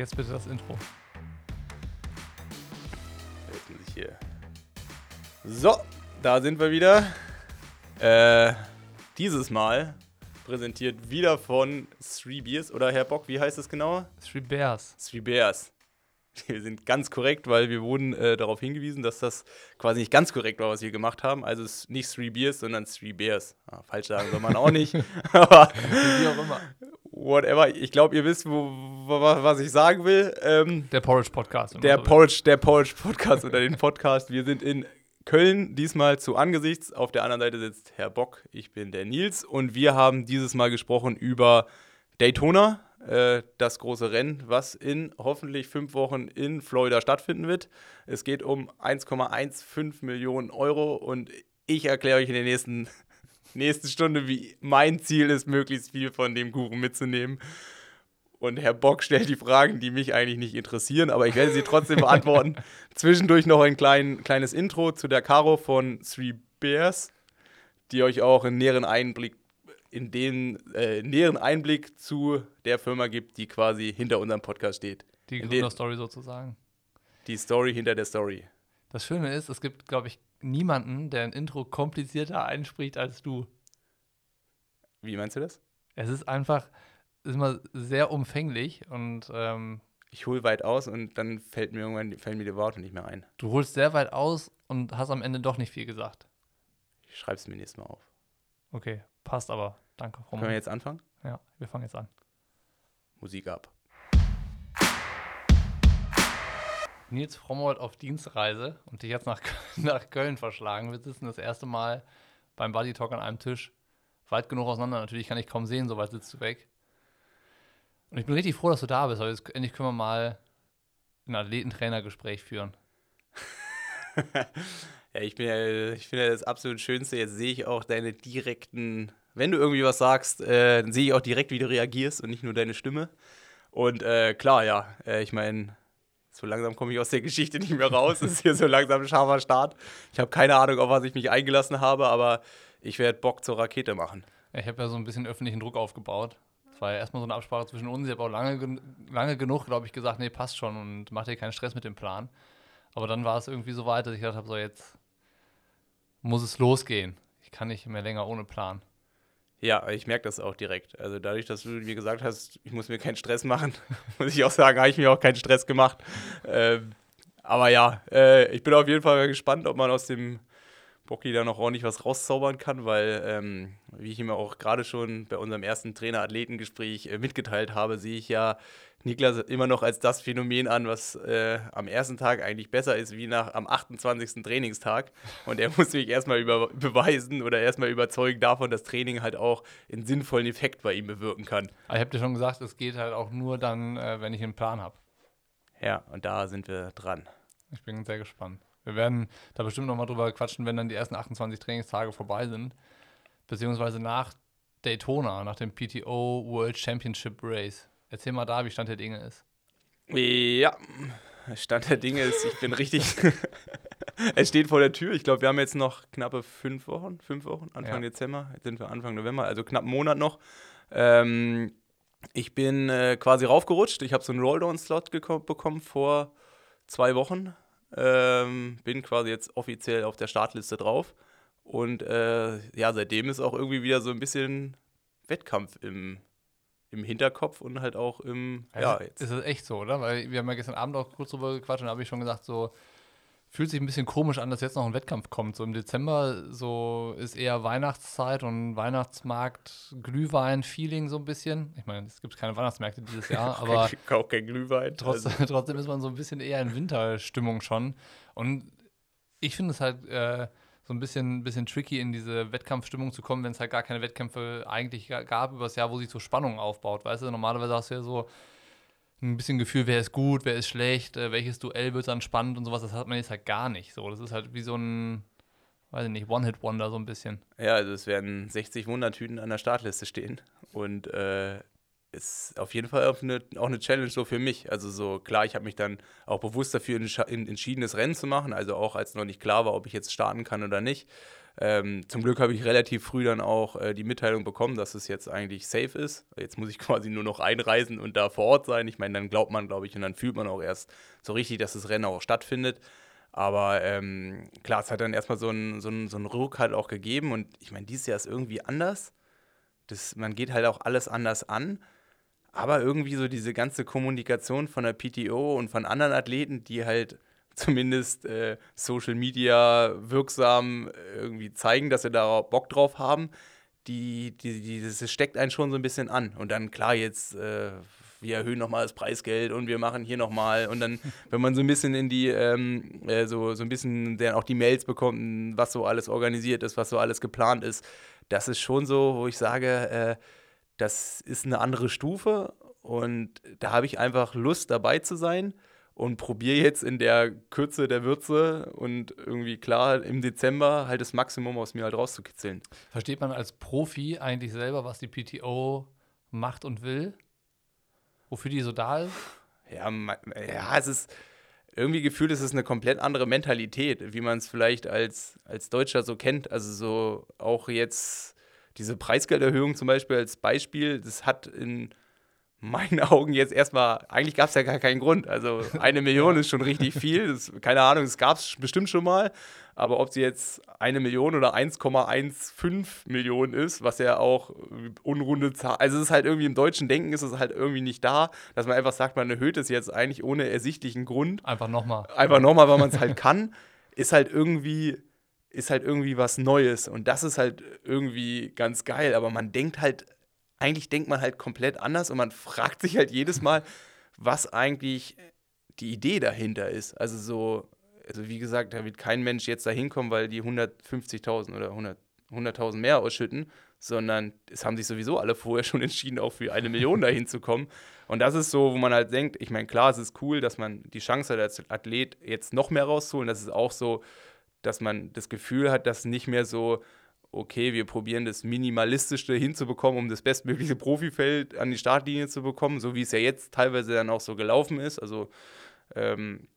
Jetzt bitte das Intro. Hier. So, da sind wir wieder. Äh, dieses Mal präsentiert wieder von Three Beers. Oder Herr Bock, wie heißt es genau? Three Bears. Three Bears. Wir sind ganz korrekt, weil wir wurden äh, darauf hingewiesen, dass das quasi nicht ganz korrekt war, was wir gemacht haben. Also es ist nicht Three Beers, sondern Three Bears. Ah, falsch sagen soll man auch nicht. Aber Wie auch immer. Whatever. Ich glaube, ihr wisst, wo, wo, was ich sagen will. Ähm, Der Porridge Podcast. der so. Porridge, der Porridge Podcast oder den Podcast. Wir sind in Köln diesmal zu Angesichts. Auf der anderen Seite sitzt Herr Bock, ich bin der Nils und wir haben dieses Mal gesprochen über Daytona, äh, das große Rennen, was in hoffentlich fünf Wochen in Florida stattfinden wird. Es geht um 1,15 Millionen Euro und ich erkläre euch in der nächsten, nächsten Stunde, wie mein Ziel ist, möglichst viel von dem Kuchen mitzunehmen. Und Herr Bock stellt die Fragen, die mich eigentlich nicht interessieren, aber ich werde sie trotzdem beantworten. Zwischendurch noch ein klein, kleines Intro zu der Caro von Three Bears, die euch auch einen näheren Einblick in den äh, näheren Einblick zu der Firma gibt, die quasi hinter unserem Podcast steht. Die Gründerstory sozusagen. Die Story hinter der Story. Das Schöne ist, es gibt, glaube ich, niemanden, der ein Intro komplizierter einspricht als du. Wie meinst du das? Es ist einfach, ist immer sehr umfänglich und ähm, Ich hole weit aus und dann fällt mir irgendwann fällen mir die Worte nicht mehr ein. du holst sehr weit aus und hast am Ende doch nicht viel gesagt. Ich schreibe es mir nächstes Mal auf. Okay, passt aber. Danke, Können wir Roman. jetzt anfangen? Ja, wir fangen jetzt an. Musik ab. Nils Frommold auf Dienstreise und dich jetzt nach, nach Köln verschlagen. Wir sitzen das erste Mal beim Buddy Talk an einem Tisch. Weit genug auseinander, natürlich kann ich kaum sehen, so weit sitzt du weg. Und ich bin richtig froh, dass du da bist, weil jetzt endlich können wir mal ein Athletentrainergespräch führen. Ja, ich bin ja, ich finde das absolut Schönste. Jetzt sehe ich auch deine direkten, wenn du irgendwie was sagst, äh, dann sehe ich auch direkt, wie du reagierst und nicht nur deine Stimme. Und äh, klar, ja, äh, ich meine, so langsam komme ich aus der Geschichte nicht mehr raus. Es ist hier so langsam ein scharfer Start. Ich habe keine Ahnung, auf was ich mich eingelassen habe, aber ich werde Bock zur Rakete machen. Ich habe ja so ein bisschen öffentlichen Druck aufgebaut. Es war ja erstmal so eine Absprache zwischen uns. Ich habe auch lange, lange genug, glaube ich, gesagt, nee, passt schon und mach dir keinen Stress mit dem Plan. Aber dann war es irgendwie so weit, dass ich gedacht habe, so jetzt muss es losgehen. Ich kann nicht mehr länger ohne Plan. Ja, ich merke das auch direkt. Also dadurch, dass du mir gesagt hast, ich muss mir keinen Stress machen, muss ich auch sagen, habe ich mir auch keinen Stress gemacht. Ähm, aber ja, äh, ich bin auf jeden Fall gespannt, ob man aus dem Bocky da noch ordentlich was rauszaubern kann, weil, ähm, wie ich ihm auch gerade schon bei unserem ersten Trainer-Athleten-Gespräch äh, mitgeteilt habe, sehe ich ja Niklas immer noch als das Phänomen an, was äh, am ersten Tag eigentlich besser ist wie nach am 28. Trainingstag. Und er muss mich erstmal über, beweisen oder erstmal überzeugen davon, dass Training halt auch einen sinnvollen Effekt bei ihm bewirken kann. Ich habe dir schon gesagt, es geht halt auch nur dann, äh, wenn ich einen Plan habe. Ja, und da sind wir dran. Ich bin sehr gespannt. Wir werden da bestimmt noch mal drüber quatschen, wenn dann die ersten 28 Trainingstage vorbei sind. Beziehungsweise nach Daytona, nach dem PTO World Championship Race. Erzähl mal da, wie Stand der Dinge ist. Ja, Stand der Dinge ist, ich bin richtig. es steht vor der Tür. Ich glaube, wir haben jetzt noch knappe fünf Wochen, fünf Wochen, Anfang Ja. Dezember. Jetzt sind wir Anfang November, also knapp einen Monat noch. Ähm, ich bin äh, quasi raufgerutscht. Ich habe so einen Rolldown-Slot bekommen vor zwei Wochen. Ähm, bin quasi jetzt offiziell auf der Startliste drauf. Und äh, ja, seitdem ist auch irgendwie wieder so ein bisschen Wettkampf im, im Hinterkopf und halt auch im. ja, Also, jetzt. Ist es echt so, oder? Weil wir haben ja gestern Abend auch kurz drüber gequatscht und da habe ich schon gesagt, so fühlt sich ein bisschen komisch an, dass jetzt noch ein Wettkampf kommt. So im Dezember so ist eher Weihnachtszeit und Weihnachtsmarkt, Glühwein-Feeling so ein bisschen. Ich meine, es gibt keine Weihnachtsmärkte dieses Jahr, aber Ich kaufe kein Glühwein. trotzdem, Also, trotzdem ist man so ein bisschen eher in Winterstimmung schon. Und ich finde es halt äh, so ein bisschen, bisschen tricky, in diese Wettkampfstimmung zu kommen, wenn es halt gar keine Wettkämpfe eigentlich ga- gab über das Jahr, wo sich so Spannung aufbaut. Weißt du, normalerweise hast du ja so ein bisschen Gefühl, wer ist gut, wer ist schlecht, äh, welches Duell wird dann spannend und sowas. Das hat man jetzt halt gar nicht so. Das ist halt wie so ein, weiß ich nicht, One-Hit-Wonder so ein bisschen. ja, also es werden 60 Wundertüten an der Startliste stehen. Und äh, ist auf jeden Fall auch eine, auch eine Challenge so für mich. Also so klar, ich habe mich dann auch bewusst dafür entschieden, das Rennen zu machen, also auch als noch nicht klar war, ob ich jetzt starten kann oder nicht. Ähm, zum Glück habe ich relativ früh dann auch äh, die Mitteilung bekommen, dass es jetzt eigentlich safe ist. Jetzt muss ich quasi nur noch einreisen und da vor Ort sein. Ich meine, dann glaubt man, glaube ich, und dann fühlt man auch erst so richtig, dass das Rennen auch stattfindet. Aber ähm, klar, es hat dann erstmal so einen so so einen Ruck halt auch gegeben. Und ich meine, dieses Jahr ist irgendwie anders. Das, man geht halt auch alles anders an. Aber irgendwie so diese ganze Kommunikation von der PTO und von anderen Athleten, die halt zumindest äh, Social Media wirksam irgendwie zeigen, dass sie da Bock drauf haben, die, die, die, das steckt einen schon so ein bisschen an. Und dann, klar, jetzt, äh, wir erhöhen nochmal das Preisgeld und wir machen hier nochmal. Und dann, wenn man so ein bisschen in die, ähm, äh, so, so ein bisschen dann auch die Mails bekommt, was so alles organisiert ist, was so alles geplant ist, das ist schon so, wo ich sage, äh, das ist eine andere Stufe und da habe ich einfach Lust dabei zu sein und probiere jetzt in der Kürze der Würze und irgendwie klar im Dezember halt das Maximum aus mir halt rauszukitzeln. Versteht man als Profi eigentlich selber, was die PTO macht und will? Wofür die so da ist? Ja, ja es ist irgendwie gefühlt, es ist eine komplett andere Mentalität, wie man es vielleicht als, als Deutscher so kennt. Also so auch jetzt diese Preisgelderhöhung zum Beispiel als Beispiel, das hat in meinen Augen jetzt erstmal, eigentlich gab es ja gar keinen Grund. Also eine Million ist schon richtig viel. Das, keine Ahnung, das gab es bestimmt schon mal. Aber ob sie jetzt eine Million oder 1,15 Millionen ist, was ja auch unrunde Zahl, also es ist halt irgendwie im deutschen Denken ist es halt irgendwie nicht da, dass man einfach sagt, man erhöht es jetzt eigentlich ohne ersichtlichen Grund. Einfach nochmal. Einfach nochmal, weil man es halt kann, ist halt irgendwie ist halt irgendwie was Neues und das ist halt irgendwie ganz geil, aber man denkt halt, eigentlich denkt man halt komplett anders und man fragt sich halt jedes Mal, was eigentlich die Idee dahinter ist. Also so, also wie gesagt, da wird kein Mensch jetzt da hinkommen, weil die 150.000 oder 100 100.000 mehr ausschütten, sondern es haben sich sowieso alle vorher schon entschieden, auch für eine Million dahin zu kommen. Und das ist so, wo man halt denkt, ich meine, klar, es ist cool, dass man die Chance hat, als Athlet jetzt noch mehr rauszuholen. Das ist auch so, dass man das Gefühl hat, dass nicht mehr so, okay, wir probieren das Minimalistischste hinzubekommen, um das bestmögliche Profifeld an die Startlinie zu bekommen, so wie es ja jetzt teilweise dann auch so gelaufen ist. Also, ähm,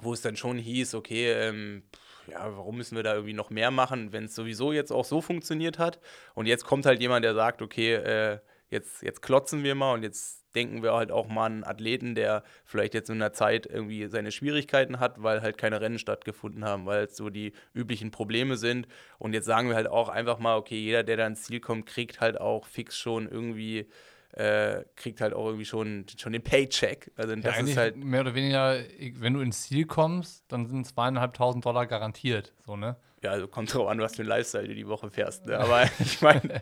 wo es dann schon hieß, okay, ähm, ja, warum müssen wir da irgendwie noch mehr machen, wenn es sowieso jetzt auch so funktioniert hat? Und jetzt kommt halt jemand, der sagt, okay, äh, jetzt, jetzt klotzen wir mal und jetzt denken wir halt auch mal an einen Athleten, der vielleicht jetzt in einer Zeit irgendwie seine Schwierigkeiten hat, weil halt keine Rennen stattgefunden haben, weil es so die üblichen Probleme sind. Und jetzt sagen wir halt auch einfach mal, okay, jeder, der da ins Ziel kommt, kriegt halt auch fix schon irgendwie äh, kriegt halt auch irgendwie schon, schon den Paycheck. Also das ja, ist halt mehr oder weniger, wenn du ins Ziel kommst, dann sind zweieinhalbtausend Dollar garantiert, so ne? Ja, also kommt drauf an, was für ein Lifestyle du die Woche fährst. Ne? Aber ich meine,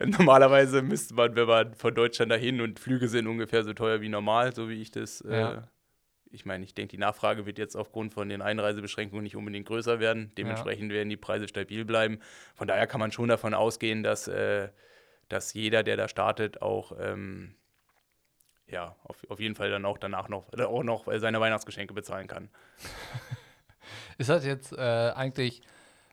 normalerweise müsste man, wenn man von Deutschland dahin und Flüge sind ungefähr so teuer wie normal, so wie ich das. Äh, ja. Äh, ich meine, ich denke, die Nachfrage wird jetzt aufgrund von den Einreisebeschränkungen nicht unbedingt größer werden. Dementsprechend ja. werden die Preise stabil bleiben. Von daher kann man schon davon ausgehen, dass, äh, dass jeder, der da startet, auch ähm, ja, auf, auf jeden Fall dann auch danach noch, auch noch seine Weihnachtsgeschenke bezahlen kann. Ist das jetzt äh, eigentlich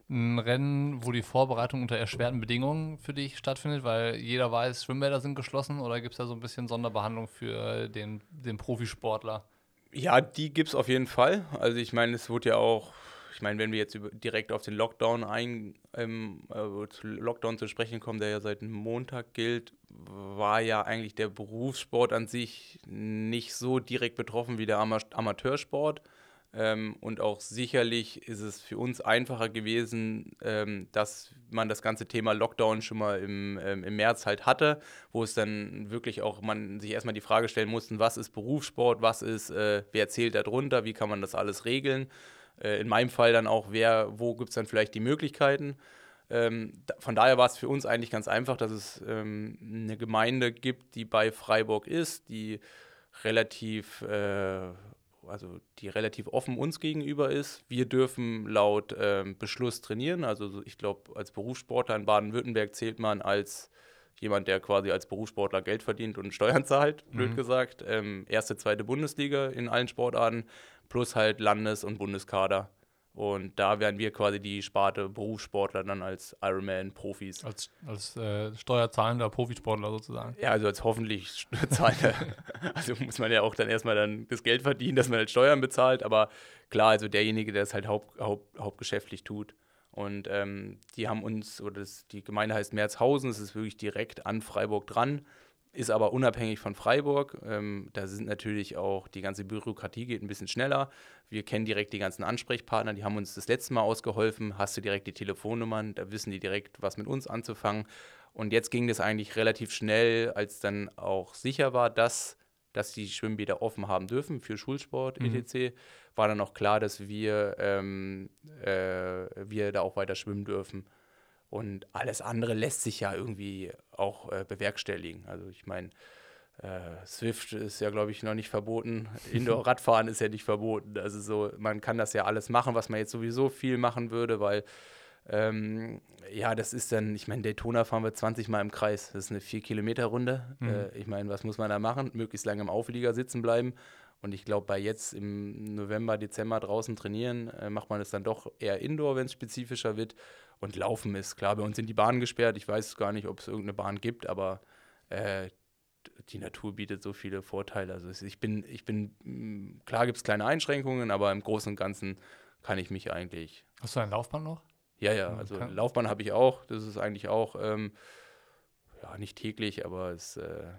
ein Rennen, wo die Vorbereitung unter erschwerten Bedingungen für dich stattfindet, weil jeder weiß, Schwimmbäder sind geschlossen oder gibt es da so ein bisschen Sonderbehandlung für den, den Profisportler? Ja, die gibt es auf jeden Fall. Also ich meine, es wurde ja auch, ich meine, wenn wir jetzt direkt auf den Lockdown ein, ähm, äh, Lockdown zu sprechen kommen, der ja seit Montag gilt, war ja eigentlich der Berufssport an sich nicht so direkt betroffen wie der Amateursport. Ähm, und auch sicherlich ist es für uns einfacher gewesen, ähm, dass man das ganze Thema Lockdown schon mal im, ähm, im März halt hatte, wo es dann wirklich auch man sich erstmal die Frage stellen musste, was ist Berufssport, was ist, äh, wer zählt da drunter, wie kann man das alles regeln. Äh, in meinem Fall dann auch, wer, wo gibt es dann vielleicht die Möglichkeiten. Ähm, von daher war es für uns eigentlich ganz einfach, dass es ähm, eine Gemeinde gibt, die bei Freiburg ist, die relativ äh, also die relativ offen uns gegenüber ist. Wir dürfen laut ähm, Beschluss trainieren. Also ich glaube, als Berufssportler in Baden-Württemberg zählt man als jemand, der quasi als Berufssportler Geld verdient und Steuern zahlt, blöd mhm. gesagt. Ähm, erste, zweite Bundesliga in allen Sportarten, plus halt Landes- und Bundeskader. Und da werden wir quasi die Sparte Berufssportler dann als Ironman-Profis. Als, als äh, steuerzahlender Profisportler sozusagen. Ja, also als hoffentlich zahlender. also muss man ja auch dann erstmal dann das Geld verdienen, dass man halt Steuern bezahlt. Aber klar, also derjenige, der es halt haupt, haupt, hauptgeschäftlich tut. Und ähm, die haben uns, oder das, die Gemeinde heißt Merzhausen, es ist wirklich direkt an Freiburg dran ist aber unabhängig von Freiburg. Ähm, da sind natürlich auch, die ganze Bürokratie geht ein bisschen schneller. Wir kennen direkt die ganzen Ansprechpartner, die haben uns das letzte Mal ausgeholfen. Hast du direkt die Telefonnummern, da wissen die direkt, was mit uns anzufangen. Und jetzt ging das eigentlich relativ schnell, als dann auch sicher war, dass, dass die Schwimmbäder offen haben dürfen für Schulsport, mhm. etc., war dann auch klar, dass wir, ähm, äh, wir da auch weiter schwimmen dürfen. Und alles andere lässt sich ja irgendwie auch äh, bewerkstelligen. Also ich meine, äh, Swift ist ja, glaube ich, noch nicht verboten. Indoor-Radfahren ist ja nicht verboten. Also so, man kann das ja alles machen, was man jetzt sowieso viel machen würde, weil ähm, ja, das ist dann, ich meine, Daytona fahren wir 20 Mal im Kreis. Das ist eine 4-Kilometer-Runde. Mhm. Äh, ich meine, was muss man da machen? Möglichst lange im Auflieger sitzen bleiben. Und ich glaube, bei jetzt im November, Dezember draußen trainieren, äh, macht man es dann doch eher Indoor, wenn es spezifischer wird. Und Laufen ist klar, bei uns sind die Bahnen gesperrt. Ich weiß gar nicht, ob es irgendeine Bahn gibt, aber äh, die Natur bietet so viele Vorteile. Also ich bin, ich bin, mm, klar gibt es kleine Einschränkungen, aber im Großen und Ganzen kann ich mich eigentlich. Hast du ein Laufbahn noch? Ja, ja, also okay. Laufbahn habe ich auch. Das ist eigentlich auch, ähm, ja, nicht täglich, aber es, äh,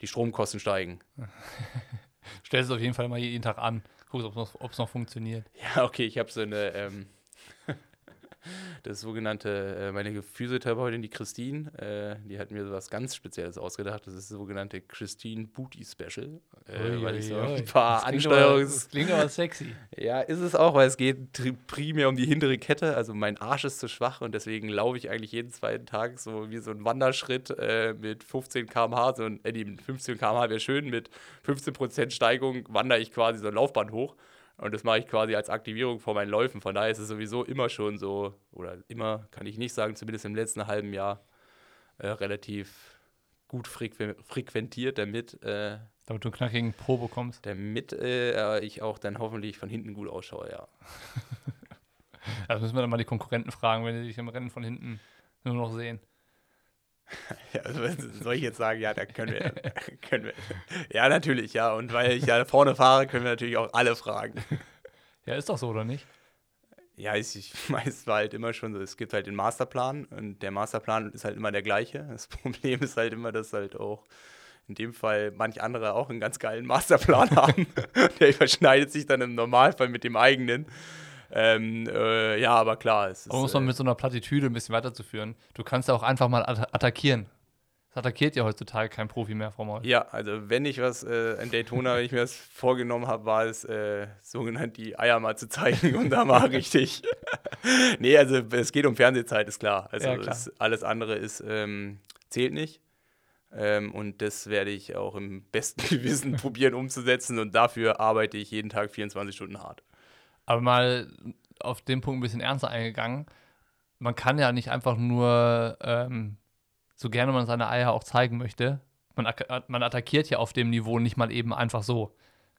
die Stromkosten steigen. Stellst es auf jeden Fall mal jeden Tag an. Guckst, ob es noch, noch, funktioniert. Ja, okay, ich habe so eine, ähm, das sogenannte, äh, meine Physiotherapeutin, die Christine, äh, die hat mir was ganz Spezielles ausgedacht. Das ist das sogenannte Christine Booty Special. Äh, weil ich so ein paar das Ansteuerungs... das klingt aber sexy. Ja, ist es auch, weil es geht primär um die hintere Kette. Also mein Arsch ist zu schwach und deswegen laufe ich eigentlich jeden zweiten Tag so wie so ein Wanderschritt äh, mit 15 km/h. So ein, äh, 15 km/h wäre schön, mit 15% Steigung wandere ich quasi so ein Laufband hoch. Und das mache ich quasi als Aktivierung vor meinen Läufen. Von daher ist es sowieso immer schon so, oder immer kann ich nicht sagen, zumindest im letzten halben Jahr äh, relativ gut frequ frequentiert, damit. Äh, damit du einen knackigen Pro bekommst. Damit äh, ich auch dann hoffentlich von hinten gut ausschaue, ja. also müssen wir dann mal die Konkurrenten fragen, wenn die sich im Rennen von hinten nur noch sehen. Ja, also soll ich jetzt sagen, ja, da können wir, können wir. Ja, natürlich, ja. Und weil ich ja vorne fahre, können wir natürlich auch alle fragen. Ja, ist doch so, oder nicht? Ja, ich, ich es war halt immer schon so, es gibt halt den Masterplan und der Masterplan ist halt immer der gleiche. Das Problem ist halt immer, dass halt auch in dem Fall manch andere auch einen ganz geilen Masterplan haben. der überschneidet sich dann im Normalfall mit dem eigenen. Ähm, äh, ja, aber klar. Es ist, es mal äh, mit so einer Plattitüde ein bisschen weiterzuführen, du kannst ja auch einfach mal at attackieren. Das attackiert ja heutzutage kein Profi mehr, Frau Maul. Ja, also wenn ich was äh, in Daytona, wenn ich mir das vorgenommen habe, war es äh, sogenannt die Eier mal zu zeigen und da mal richtig. nee, also es geht um Fernsehzeit, ist klar. Also ja, klar. Es, alles andere ist, ähm, zählt nicht. Ähm, und das werde ich auch im besten Gewissen probieren umzusetzen und dafür arbeite ich jeden Tag 24 Stunden hart. Aber mal auf den Punkt ein bisschen ernster eingegangen. Man kann ja nicht einfach nur, ähm, so gerne man seine Eier auch zeigen möchte, man, man attackiert ja auf dem Niveau nicht mal eben einfach so.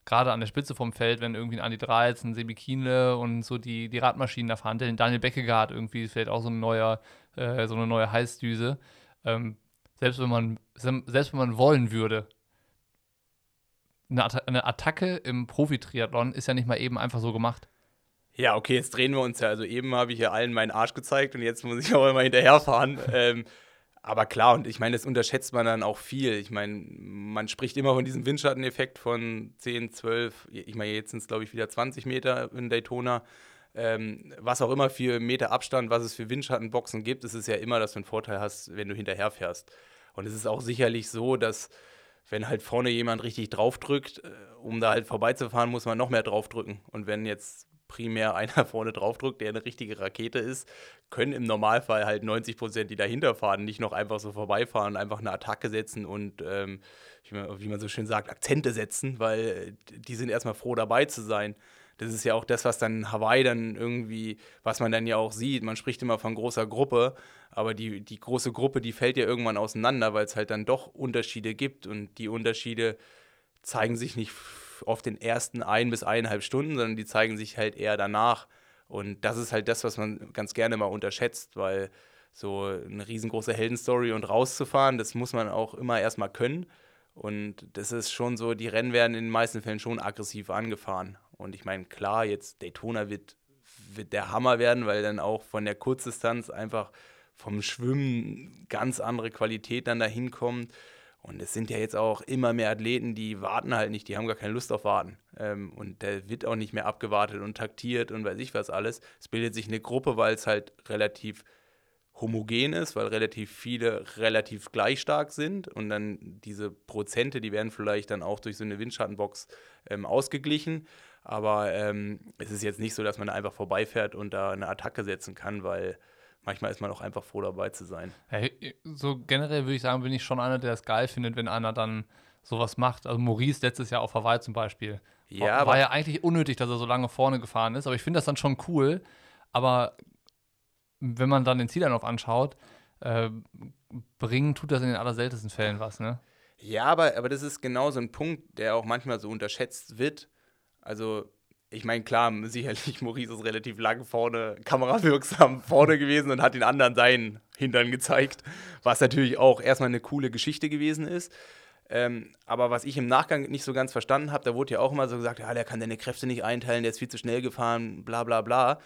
Gerade an der Spitze vom Feld, wenn irgendwie ein Andi Dreiz, ein Sebi Kienle und so die, die Radmaschinen da fahren, Daniel Beckegaard irgendwie vielleicht auch so, ein neuer, äh, so eine neue Heißdüse. Ähm, selbst, wenn man, selbst wenn man wollen würde, eine, Attacke im Profi-Triathlon ist ja nicht mal eben einfach so gemacht. Ja, okay, jetzt drehen wir uns ja. Also eben habe ich ja allen meinen Arsch gezeigt und jetzt muss ich auch immer hinterherfahren. ähm, aber klar, und ich meine, das unterschätzt man dann auch viel. Ich meine, man spricht immer von diesem Windschatteneffekt von 10, 12, ich meine, jetzt sind es, glaube ich, wieder 20 Meter in Daytona. Ähm, was auch immer für Meter Abstand, was es für Windschattenboxen gibt, ist es ja immer, dass du einen Vorteil hast, wenn du hinterherfährst. Und es ist auch sicherlich so, dass wenn halt vorne jemand richtig draufdrückt, äh, um da halt vorbeizufahren, muss man noch mehr draufdrücken. Und wenn jetzt primär einer vorne draufdrückt, der eine richtige Rakete ist, können im Normalfall halt 90 Prozent, die dahinter fahren, nicht noch einfach so vorbeifahren, einfach eine Attacke setzen und, ähm, wie man so schön sagt, Akzente setzen, weil die sind erstmal froh dabei zu sein. Das ist ja auch das, was dann Hawaii dann irgendwie, was man dann ja auch sieht. Man spricht immer von großer Gruppe, aber die, die große Gruppe, die fällt ja irgendwann auseinander, weil es halt dann doch Unterschiede gibt und die Unterschiede zeigen sich nicht auf den ersten ein bis eineinhalb Stunden, sondern die zeigen sich halt eher danach. Und das ist halt das, was man ganz gerne mal unterschätzt, weil so eine riesengroße Heldenstory und rauszufahren, das muss man auch immer erstmal können. Und das ist schon so, die Rennen werden in den meisten Fällen schon aggressiv angefahren. Und ich meine, klar, jetzt Daytona wird, wird der Hammer werden, weil dann auch von der Kurzdistanz einfach vom Schwimmen ganz andere Qualität dann dahin kommt. Und es sind ja jetzt auch immer mehr Athleten, die warten halt nicht, die haben gar keine Lust auf Warten. Ähm, und da wird auch nicht mehr abgewartet und taktiert und weiß ich was alles. Es bildet sich eine Gruppe, weil es halt relativ homogen ist, weil relativ viele relativ gleich stark sind und dann diese Prozente, die werden vielleicht dann auch durch so eine Windschattenbox ähm, ausgeglichen. Aber ähm, es ist jetzt nicht so, dass man einfach vorbeifährt und da eine Attacke setzen kann, weil manchmal ist man auch einfach froh dabei zu sein. Hey, so generell würde ich sagen, bin ich schon einer, der es geil findet, wenn einer dann sowas macht. Also Maurice letztes Jahr auf Hawaii zum Beispiel. Ja, war, war ja eigentlich unnötig, dass er so lange vorne gefahren ist, aber ich finde das dann schon cool. Aber wenn man dann den Zielanlauf anschaut, äh, bringen tut das in den allerseltensten Fällen was, ne? Ja, aber, aber das ist genau so ein Punkt, der auch manchmal so unterschätzt wird. Also, ich meine, klar, sicherlich, Maurice ist relativ lang vorne, kamerawirksam vorne gewesen und hat den anderen seinen Hintern gezeigt, was natürlich auch erstmal eine coole Geschichte gewesen ist. Ähm, aber was ich im Nachgang nicht so ganz verstanden habe, da wurde ja auch immer so gesagt, ja, der kann deine Kräfte nicht einteilen, der ist viel zu schnell gefahren, bla bla bla.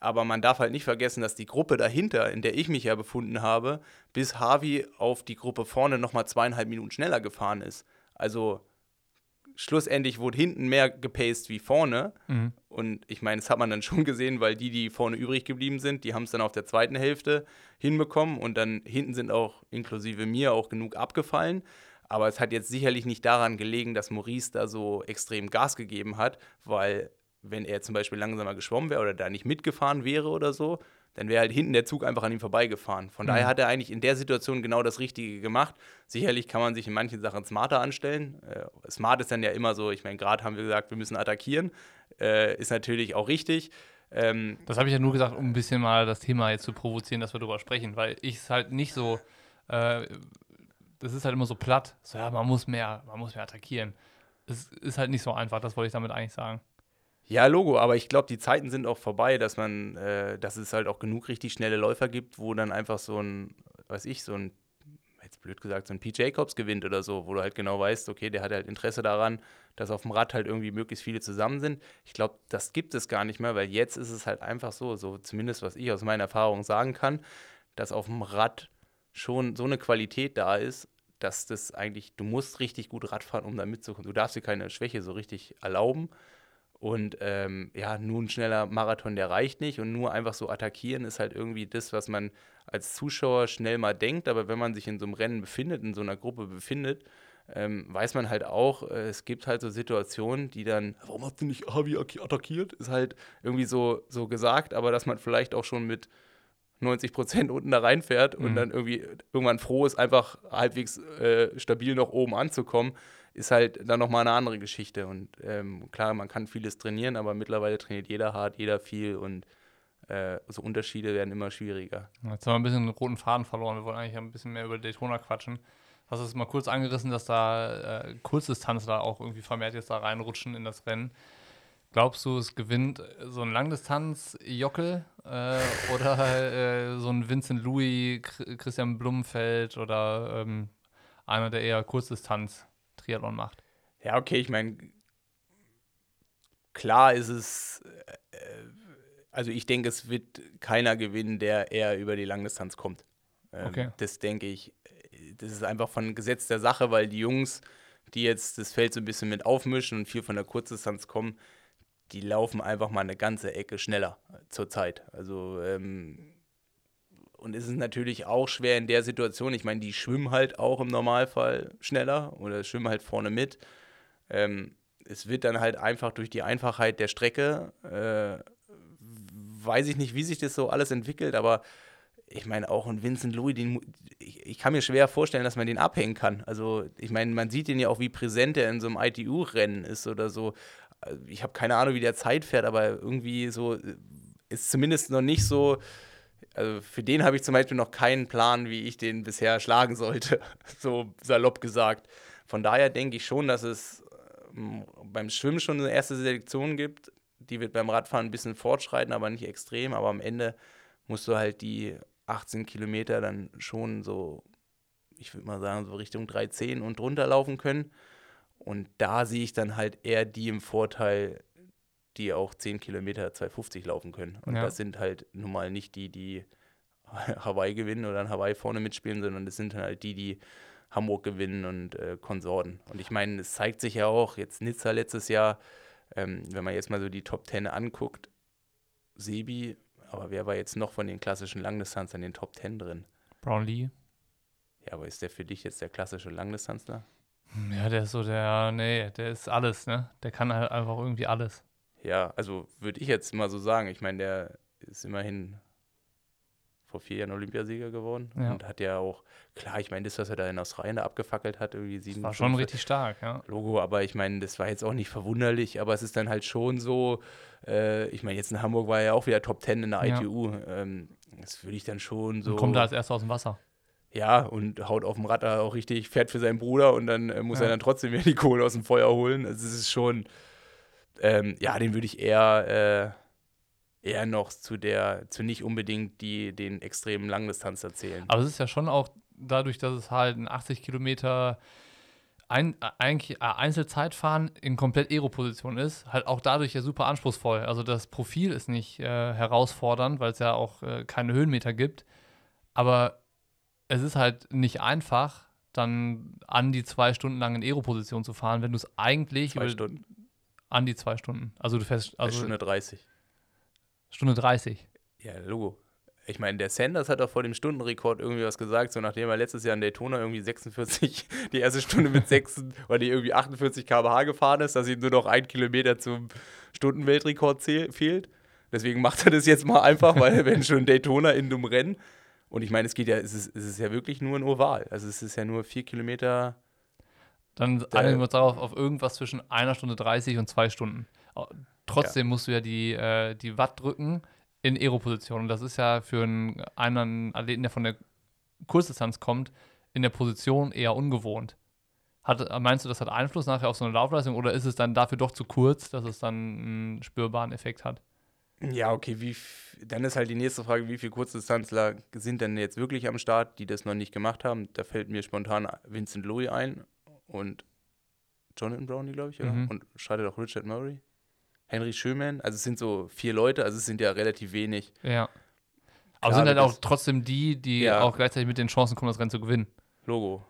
Aber man darf halt nicht vergessen, dass die Gruppe dahinter, in der ich mich ja befunden habe, bis Harvey auf die Gruppe vorne nochmal zweieinhalb Minuten schneller gefahren ist. Also schlussendlich wurde hinten mehr gepaced wie vorne. Mhm. Und ich meine, das hat man dann schon gesehen, weil die, die vorne übrig geblieben sind, die haben es dann auf der zweiten Hälfte hinbekommen. Und dann hinten sind auch inklusive mir auch genug abgefallen. Aber es hat jetzt sicherlich nicht daran gelegen, dass Maurice da so extrem Gas gegeben hat, weil wenn er zum Beispiel langsamer geschwommen wäre oder da nicht mitgefahren wäre oder so, dann wäre halt hinten der Zug einfach an ihm vorbeigefahren. Von mhm. daher hat er eigentlich in der Situation genau das Richtige gemacht. Sicherlich kann man sich in manchen Sachen smarter anstellen. Äh, smart ist dann ja immer so, ich meine, gerade haben wir gesagt, wir müssen attackieren. Äh, ist natürlich auch richtig. Ähm, das habe ich ja nur gesagt, um ein bisschen mal das Thema jetzt zu provozieren, dass wir darüber sprechen, weil ich es halt nicht so, äh, das ist halt immer so platt. So, ja, man muss mehr, man muss mehr attackieren. Es ist halt nicht so einfach, das wollte ich damit eigentlich sagen. Ja, Logo, aber ich glaube, die Zeiten sind auch vorbei, dass man, äh, dass es halt auch genug richtig schnelle Läufer gibt, wo dann einfach so ein, weiß ich, so ein, jetzt blöd gesagt, so ein P. Jacobs gewinnt oder so, wo du halt genau weißt, okay, der hat halt Interesse daran, dass auf dem Rad halt irgendwie möglichst viele zusammen sind. Ich glaube, das gibt es gar nicht mehr, weil jetzt ist es halt einfach so, so zumindest was ich aus meiner Erfahrung sagen kann, dass auf dem Rad schon so eine Qualität da ist, dass das eigentlich, du musst richtig gut Radfahren, um da mitzukommen. Du darfst dir keine Schwäche so richtig erlauben. Und ähm, ja, nur ein schneller Marathon, der reicht nicht. Und nur einfach so attackieren ist halt irgendwie das, was man als Zuschauer schnell mal denkt. Aber wenn man sich in so einem Rennen befindet, in so einer Gruppe befindet, ähm, weiß man halt auch, äh, es gibt halt so Situationen, die dann, warum hast du nicht Avi attackiert? Ist halt irgendwie so, so gesagt, aber dass man vielleicht auch schon mit 90 Prozent unten da reinfährt mhm. und dann irgendwie irgendwann froh ist, einfach halbwegs äh, stabil noch oben anzukommen ist halt dann nochmal eine andere Geschichte. Und ähm, klar, man kann vieles trainieren, aber mittlerweile trainiert jeder hart, jeder viel und äh, so Unterschiede werden immer schwieriger. Jetzt haben wir ein bisschen den roten Faden verloren. Wir wollen eigentlich ein bisschen mehr über Daytona quatschen. Hast du es mal kurz angerissen, dass da äh, Kurzdistanzler auch irgendwie vermehrt jetzt da reinrutschen in das Rennen? Glaubst du, es gewinnt so ein Langdistanz-Jockel äh, oder äh, so ein Vincent Louis, Christian Blumenfeld oder ähm, einer, der eher Kurzdistanz Triathlon macht. Ja, okay, ich meine, klar ist es, äh, also ich denke, es wird keiner gewinnen, der eher über die Langdistanz kommt. Ähm, okay. Das denke ich, das ist einfach von Gesetz der Sache, weil die Jungs, die jetzt das Feld so ein bisschen mit aufmischen und viel von der Kurzdistanz kommen, die laufen einfach mal eine ganze Ecke schneller zur Zeit. Also ähm, und es ist natürlich auch schwer in der Situation. Ich meine, die schwimmen halt auch im Normalfall schneller oder schwimmen halt vorne mit. Ähm, es wird dann halt einfach durch die Einfachheit der Strecke, äh, weiß ich nicht, wie sich das so alles entwickelt, aber ich meine, auch ein Vincent Louis, den, ich, ich, kann mir schwer vorstellen, dass man den abhängen kann. Also, ich meine, man sieht den ja auch, wie präsent er in so einem ITU-Rennen ist oder so. Ich habe keine Ahnung, wie der Zeit fährt, aber irgendwie so ist zumindest noch nicht so also für den habe ich zum Beispiel noch keinen Plan, wie ich den bisher schlagen sollte, so salopp gesagt. Von daher denke ich schon, dass es ähm, beim Schwimmen schon eine erste Selektion gibt, die wird beim Radfahren ein bisschen fortschreiten, aber nicht extrem. Aber am Ende musst du halt die 18 Kilometer dann schon so, ich würde mal sagen, so Richtung 3,10 und drunter laufen können. Und da sehe ich dann halt eher die im Vorteil, die auch 10 Kilometer 2,50 laufen können. Und Ja. das sind halt nun mal nicht die, die Hawaii gewinnen oder in Hawaii vorne mitspielen, sondern das sind halt die, die Hamburg gewinnen und äh, Konsorten. Und ich meine, es zeigt sich ja auch, jetzt Nizza letztes Jahr, ähm, wenn man jetzt mal so die Top 10 anguckt, Sebi, aber wer war jetzt noch von den klassischen Langdistanzern in den Top 10 drin? Brownlee. Ja, aber ist der für dich jetzt der klassische Langdistanzler? Ja, der ist so der, nee, der ist alles, ne? Der kann halt einfach irgendwie alles. Ja, also würde ich jetzt mal so sagen. Ich meine, der ist immerhin vor vier Jahren Olympiasieger geworden Ja. und hat ja auch, klar, ich meine, das, was er da in Australien da abgefackelt hat, irgendwie sieben War schon richtig stark, ja. Logo, aber ich meine, das war jetzt auch nicht verwunderlich, aber es ist dann halt schon so, äh, ich meine, jetzt in Hamburg war er ja auch wieder Top 10 in der Ja. ITU. Ähm, das würde ich dann schon so. Und kommt da als erster aus dem Wasser. Ja, und haut auf dem Rad da auch richtig, fährt für seinen Bruder und dann äh, muss er dann trotzdem wieder die Kohle aus dem Feuer holen. Also es ist schon, ähm, ja, den würde ich eher, äh, eher noch zu der, zu nicht unbedingt die, den extremen Langdistanz erzählen. Aber es ist ja schon auch dadurch, dass es halt ein 80 Kilometer ein, eigentlich, äh, Einzelzeitfahren in komplett Aero-Position ist, halt auch dadurch ja super anspruchsvoll. Also das Profil ist nicht äh, herausfordernd, weil es ja auch äh, keine Höhenmeter gibt. Aber es ist halt nicht einfach, dann an die zwei Stunden lang in Aero-Position zu fahren, wenn du es eigentlich Zwei Stunden, an die zwei Stunden. Also du fährst also Stunde 30. Stunde 30. Ja, Logo. Ich meine, der Sanders hat auch vor dem Stundenrekord irgendwie was gesagt, so nachdem er letztes Jahr in Daytona irgendwie 46, die erste Stunde mit 6 oder die irgendwie 48 km/h gefahren ist, dass ihm nur noch ein Kilometer zum Stundenweltrekord fehlt. Deswegen macht er das jetzt mal einfach, weil wenn schon Daytona in dem Rennen. Und ich meine, es geht ja, es ist, es ist ja wirklich nur ein Oval. Also es ist ja nur vier Kilometer. Dann einigen wir uns darauf auf irgendwas zwischen einer Stunde 30 und zwei Stunden. Trotzdem musst du ja die, äh, die Watt drücken in Aero-Position. Und das ist ja für einen, einen Athleten, der von der Kurzdistanz kommt, in der Position eher ungewohnt. Hat, meinst du, das hat Einfluss nachher auf so eine Laufleistung oder ist es dann dafür doch zu kurz, dass es dann einen spürbaren Effekt hat? Ja, okay, wie, dann ist halt die nächste Frage, wie viele Kurzdistanzler sind denn jetzt wirklich am Start, die das noch nicht gemacht haben? Da fällt mir spontan Vincent Louis ein und Jonathan Brownie, glaube ich, oder? Mhm. Und schreitet auch Richard Murray. Henry Schömann, also es sind so vier Leute, also es sind ja relativ wenig. Ja. Aber Klar, sind halt das- auch trotzdem die, die Ja. auch gleichzeitig mit den Chancen kommen, das Rennen zu gewinnen. Logo.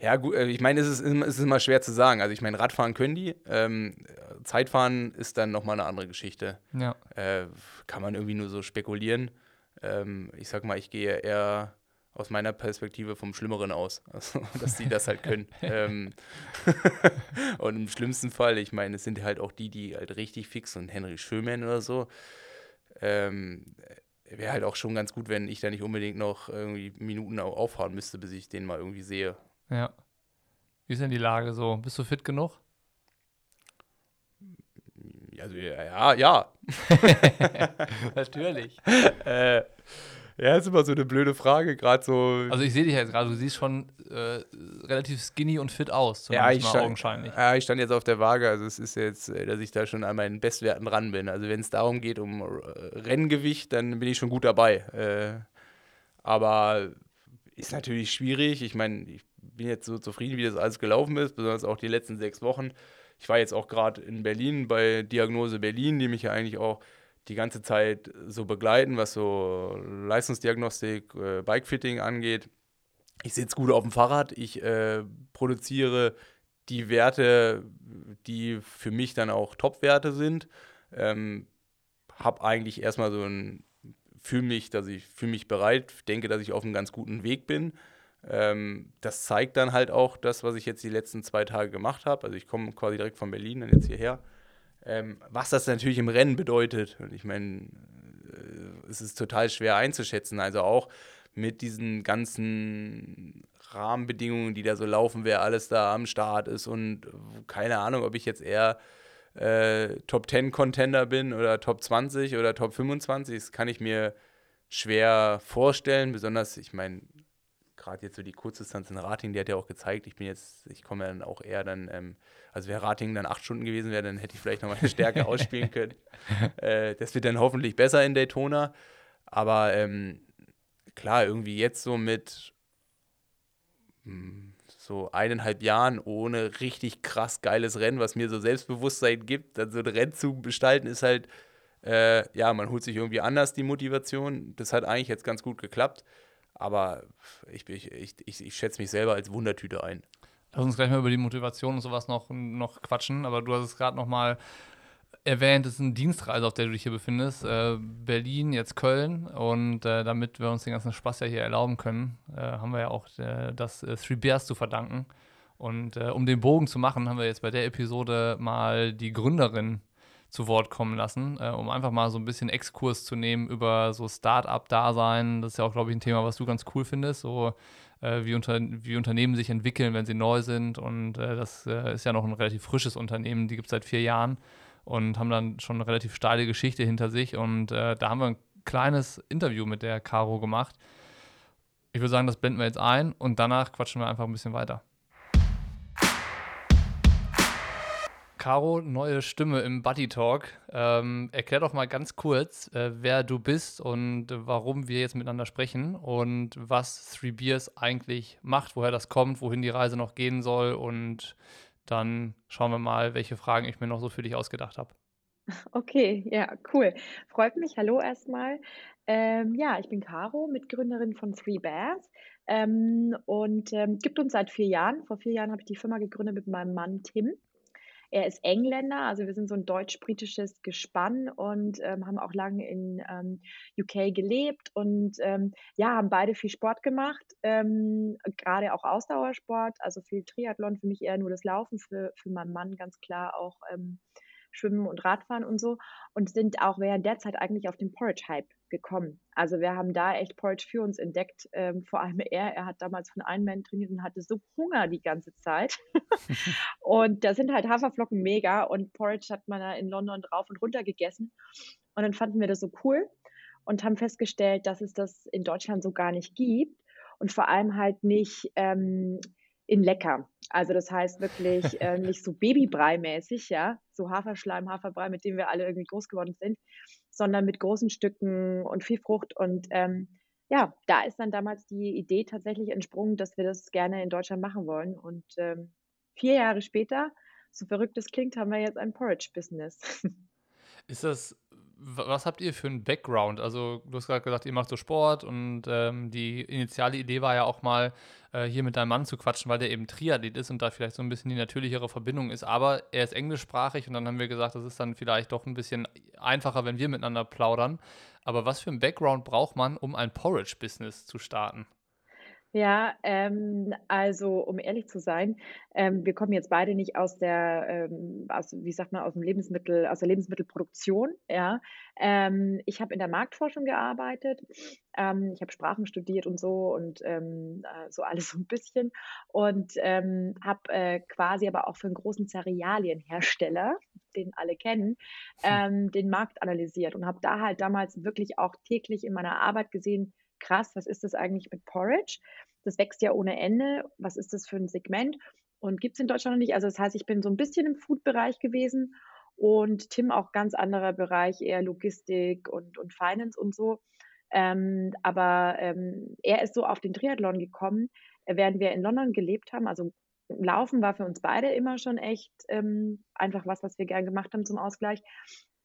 Ja, gut, äh, ich meine, es ist, immer- es ist immer schwer zu sagen. Also ich meine, Radfahren können die, ähm, Zeitfahren ist dann nochmal eine andere Geschichte. Ja. äh, kann man irgendwie nur so spekulieren. Ähm, ich sag mal, ich gehe eher aus meiner Perspektive vom Schlimmeren aus, also, dass die das halt können. ähm, und im schlimmsten Fall, ich meine, es sind halt auch die, die halt richtig fix und Henry Schömann oder so. Ähm, Wäre halt auch schon ganz gut, wenn ich da nicht unbedingt noch irgendwie Minuten au- auffahren müsste, bis ich den mal irgendwie sehe. Ja. Wie ist denn die Lage so? Bist du fit genug? Also ja, ja, ja. Natürlich. äh, ja, ist immer so eine blöde Frage, gerade so. Also ich sehe dich jetzt gerade, du siehst schon äh, relativ skinny und fit aus, Ja, ich mal stand, augenscheinlich. ja, ich stand jetzt auf der Waage. Also es ist jetzt, äh, dass ich da schon an meinen Bestwerten dran bin. Also wenn es darum geht, um äh, Renngewicht, dann bin ich schon gut dabei. Äh, aber ist natürlich schwierig. Ich meine, ich bin jetzt so zufrieden, wie das alles gelaufen ist, besonders auch die letzten sechs Wochen. Ich war jetzt auch gerade in Berlin bei Diagnose Berlin, die mich ja eigentlich auch die ganze Zeit so begleiten, was so Leistungsdiagnostik, äh, Bikefitting angeht. Ich sitze gut auf dem Fahrrad, ich äh, produziere die Werte, die für mich dann auch Top-Werte sind. Ähm, habe eigentlich erstmal so ein, fühle mich, dass ich fühle mich bereit, denke, dass ich auf einem ganz guten Weg bin. Ähm, das zeigt dann halt auch das, was ich jetzt die letzten zwei Tage gemacht habe. Also ich komme quasi direkt von Berlin dann jetzt hierher. Ähm, was das natürlich im Rennen bedeutet. Ich meine, äh, es ist total schwer einzuschätzen. Also auch mit diesen ganzen Rahmenbedingungen, die da so laufen, wer alles da am Start ist und keine Ahnung, ob ich jetzt eher äh, Top 10 Contender bin oder Top 20 oder Top 25, das kann ich mir schwer vorstellen. Besonders, ich meine, gerade jetzt so die Kurzdistanz in Rating, die hat ja auch gezeigt, ich bin jetzt, ich komme ja dann auch eher dann, ähm, also wäre Rating dann acht Stunden gewesen wäre, dann hätte ich vielleicht noch meine Stärke ausspielen können. Äh, das wird dann hoffentlich besser in Daytona. Aber ähm, klar, irgendwie jetzt so mit mh, hm, so eineinhalb Jahren ohne richtig krass geiles Rennen, was mir so Selbstbewusstsein gibt, dann so ein Rennen zu gestalten, ist halt, äh, ja, man holt sich irgendwie anders die Motivation. Das hat eigentlich jetzt ganz gut geklappt. Aber ich, ich, ich, ich schätze mich selber als Wundertüte ein. Lass uns gleich mal über die Motivation und sowas noch, noch quatschen, aber du hast es gerade noch mal erwähnt, es ist eine Dienstreise, auf der du dich hier befindest. Äh, Berlin, jetzt Köln. Und äh, damit wir uns den ganzen Spaß ja hier erlauben können, äh, haben wir ja auch äh, das äh, Three Bears zu verdanken. Und äh, um den Bogen zu machen, haben wir jetzt bei der Episode mal die Gründerin zu Wort kommen lassen, um einfach mal so ein bisschen Exkurs zu nehmen über so Start-up-Dasein. Das ist ja auch, glaube ich, ein Thema, was du ganz cool findest. So wie, unter, wie Unternehmen sich entwickeln, wenn sie neu sind. Und das ist ja noch ein relativ frisches Unternehmen, die gibt es seit vier Jahren und haben dann schon eine relativ steile Geschichte hinter sich. Und äh, da haben wir ein kleines Interview mit der Caro gemacht. Ich würde sagen, das blenden wir jetzt ein und danach quatschen wir einfach ein bisschen weiter. Caro, neue Stimme im Buddy Talk. Ähm, erklär doch mal ganz kurz, äh, wer du bist und warum wir jetzt miteinander sprechen und was Three Beers eigentlich macht, woher das kommt, wohin die Reise noch gehen soll und dann schauen wir mal, welche Fragen ich mir noch so für dich ausgedacht habe. Okay, ja, cool. Freut mich. Hallo erstmal. Ähm, ja, ich bin Caro, Mitgründerin von Three Bears ähm, und ähm, gibt uns seit vier Jahren. Vor vier Jahren habe ich die Firma gegründet mit meinem Mann Tim. Er ist Engländer, also wir sind so ein deutsch-britisches Gespann und ähm, haben auch lange in ähm, UK gelebt und ähm, ja, haben beide viel Sport gemacht, ähm, gerade auch Ausdauersport, also viel Triathlon, für mich eher nur das Laufen, für, für meinen Mann ganz klar auch ähm, Schwimmen und Radfahren und so und sind auch während der Zeit eigentlich auf den Porridge-Hype gekommen. Also wir haben da echt Porridge für uns entdeckt, ähm, vor allem er. Er hat damals von einem Mann trainiert und hatte so Hunger die ganze Zeit. und da sind halt Haferflocken mega und Porridge hat man da in London drauf und runter gegessen. Und dann fanden wir das so cool und haben festgestellt, dass es das in Deutschland so gar nicht gibt und vor allem halt nicht ähm, in lecker. Also das heißt wirklich äh, nicht so Babybrei-mäßig, ja, so Haferschleim, Haferbrei, mit dem wir alle irgendwie groß geworden sind, sondern mit großen Stücken und viel Frucht. Und ähm, ja, da ist dann damals die Idee tatsächlich entsprungen, dass wir das gerne in Deutschland machen wollen. Und ähm, vier Jahre später, so verrückt es klingt, haben wir jetzt ein Porridge-Business. Ist das was habt ihr für einen Background? Also, du hast gerade gesagt, ihr macht so Sport und ähm, die initiale Idee war ja auch mal, äh, hier mit deinem Mann zu quatschen, weil der eben Triathlet ist und da vielleicht so ein bisschen die natürlichere Verbindung ist. Aber er ist englischsprachig und dann haben wir gesagt, das ist dann vielleicht doch ein bisschen einfacher, wenn wir miteinander plaudern. Aber was für einen Background braucht man, um ein Porridge-Business zu starten? Ja, ähm, also um ehrlich zu sein, ähm, wir kommen jetzt beide nicht aus der, ähm, aus, wie sagt man, aus dem Lebensmittel, aus der Lebensmittelproduktion. Ja, ähm, ich habe in der Marktforschung gearbeitet. Ähm, ich habe Sprachen studiert und so und ähm, äh, so alles so ein bisschen und ähm, habe äh, quasi aber auch für einen großen Cerealienhersteller, den alle kennen, hm. ähm, den Markt analysiert und habe da halt damals wirklich auch täglich in meiner Arbeit gesehen krass, was ist das eigentlich mit Porridge? Das wächst ja ohne Ende. Was ist das für ein Segment? Und gibt es in Deutschland noch nicht. Also das heißt, ich bin so ein bisschen im Food-Bereich gewesen und Tim auch ganz anderer Bereich, eher Logistik und, und Finance und so. Ähm, aber ähm, er ist so auf den Triathlon gekommen, äh, während wir in London gelebt haben. Also Laufen war für uns beide immer schon echt ähm, einfach was, was wir gern gemacht haben zum Ausgleich.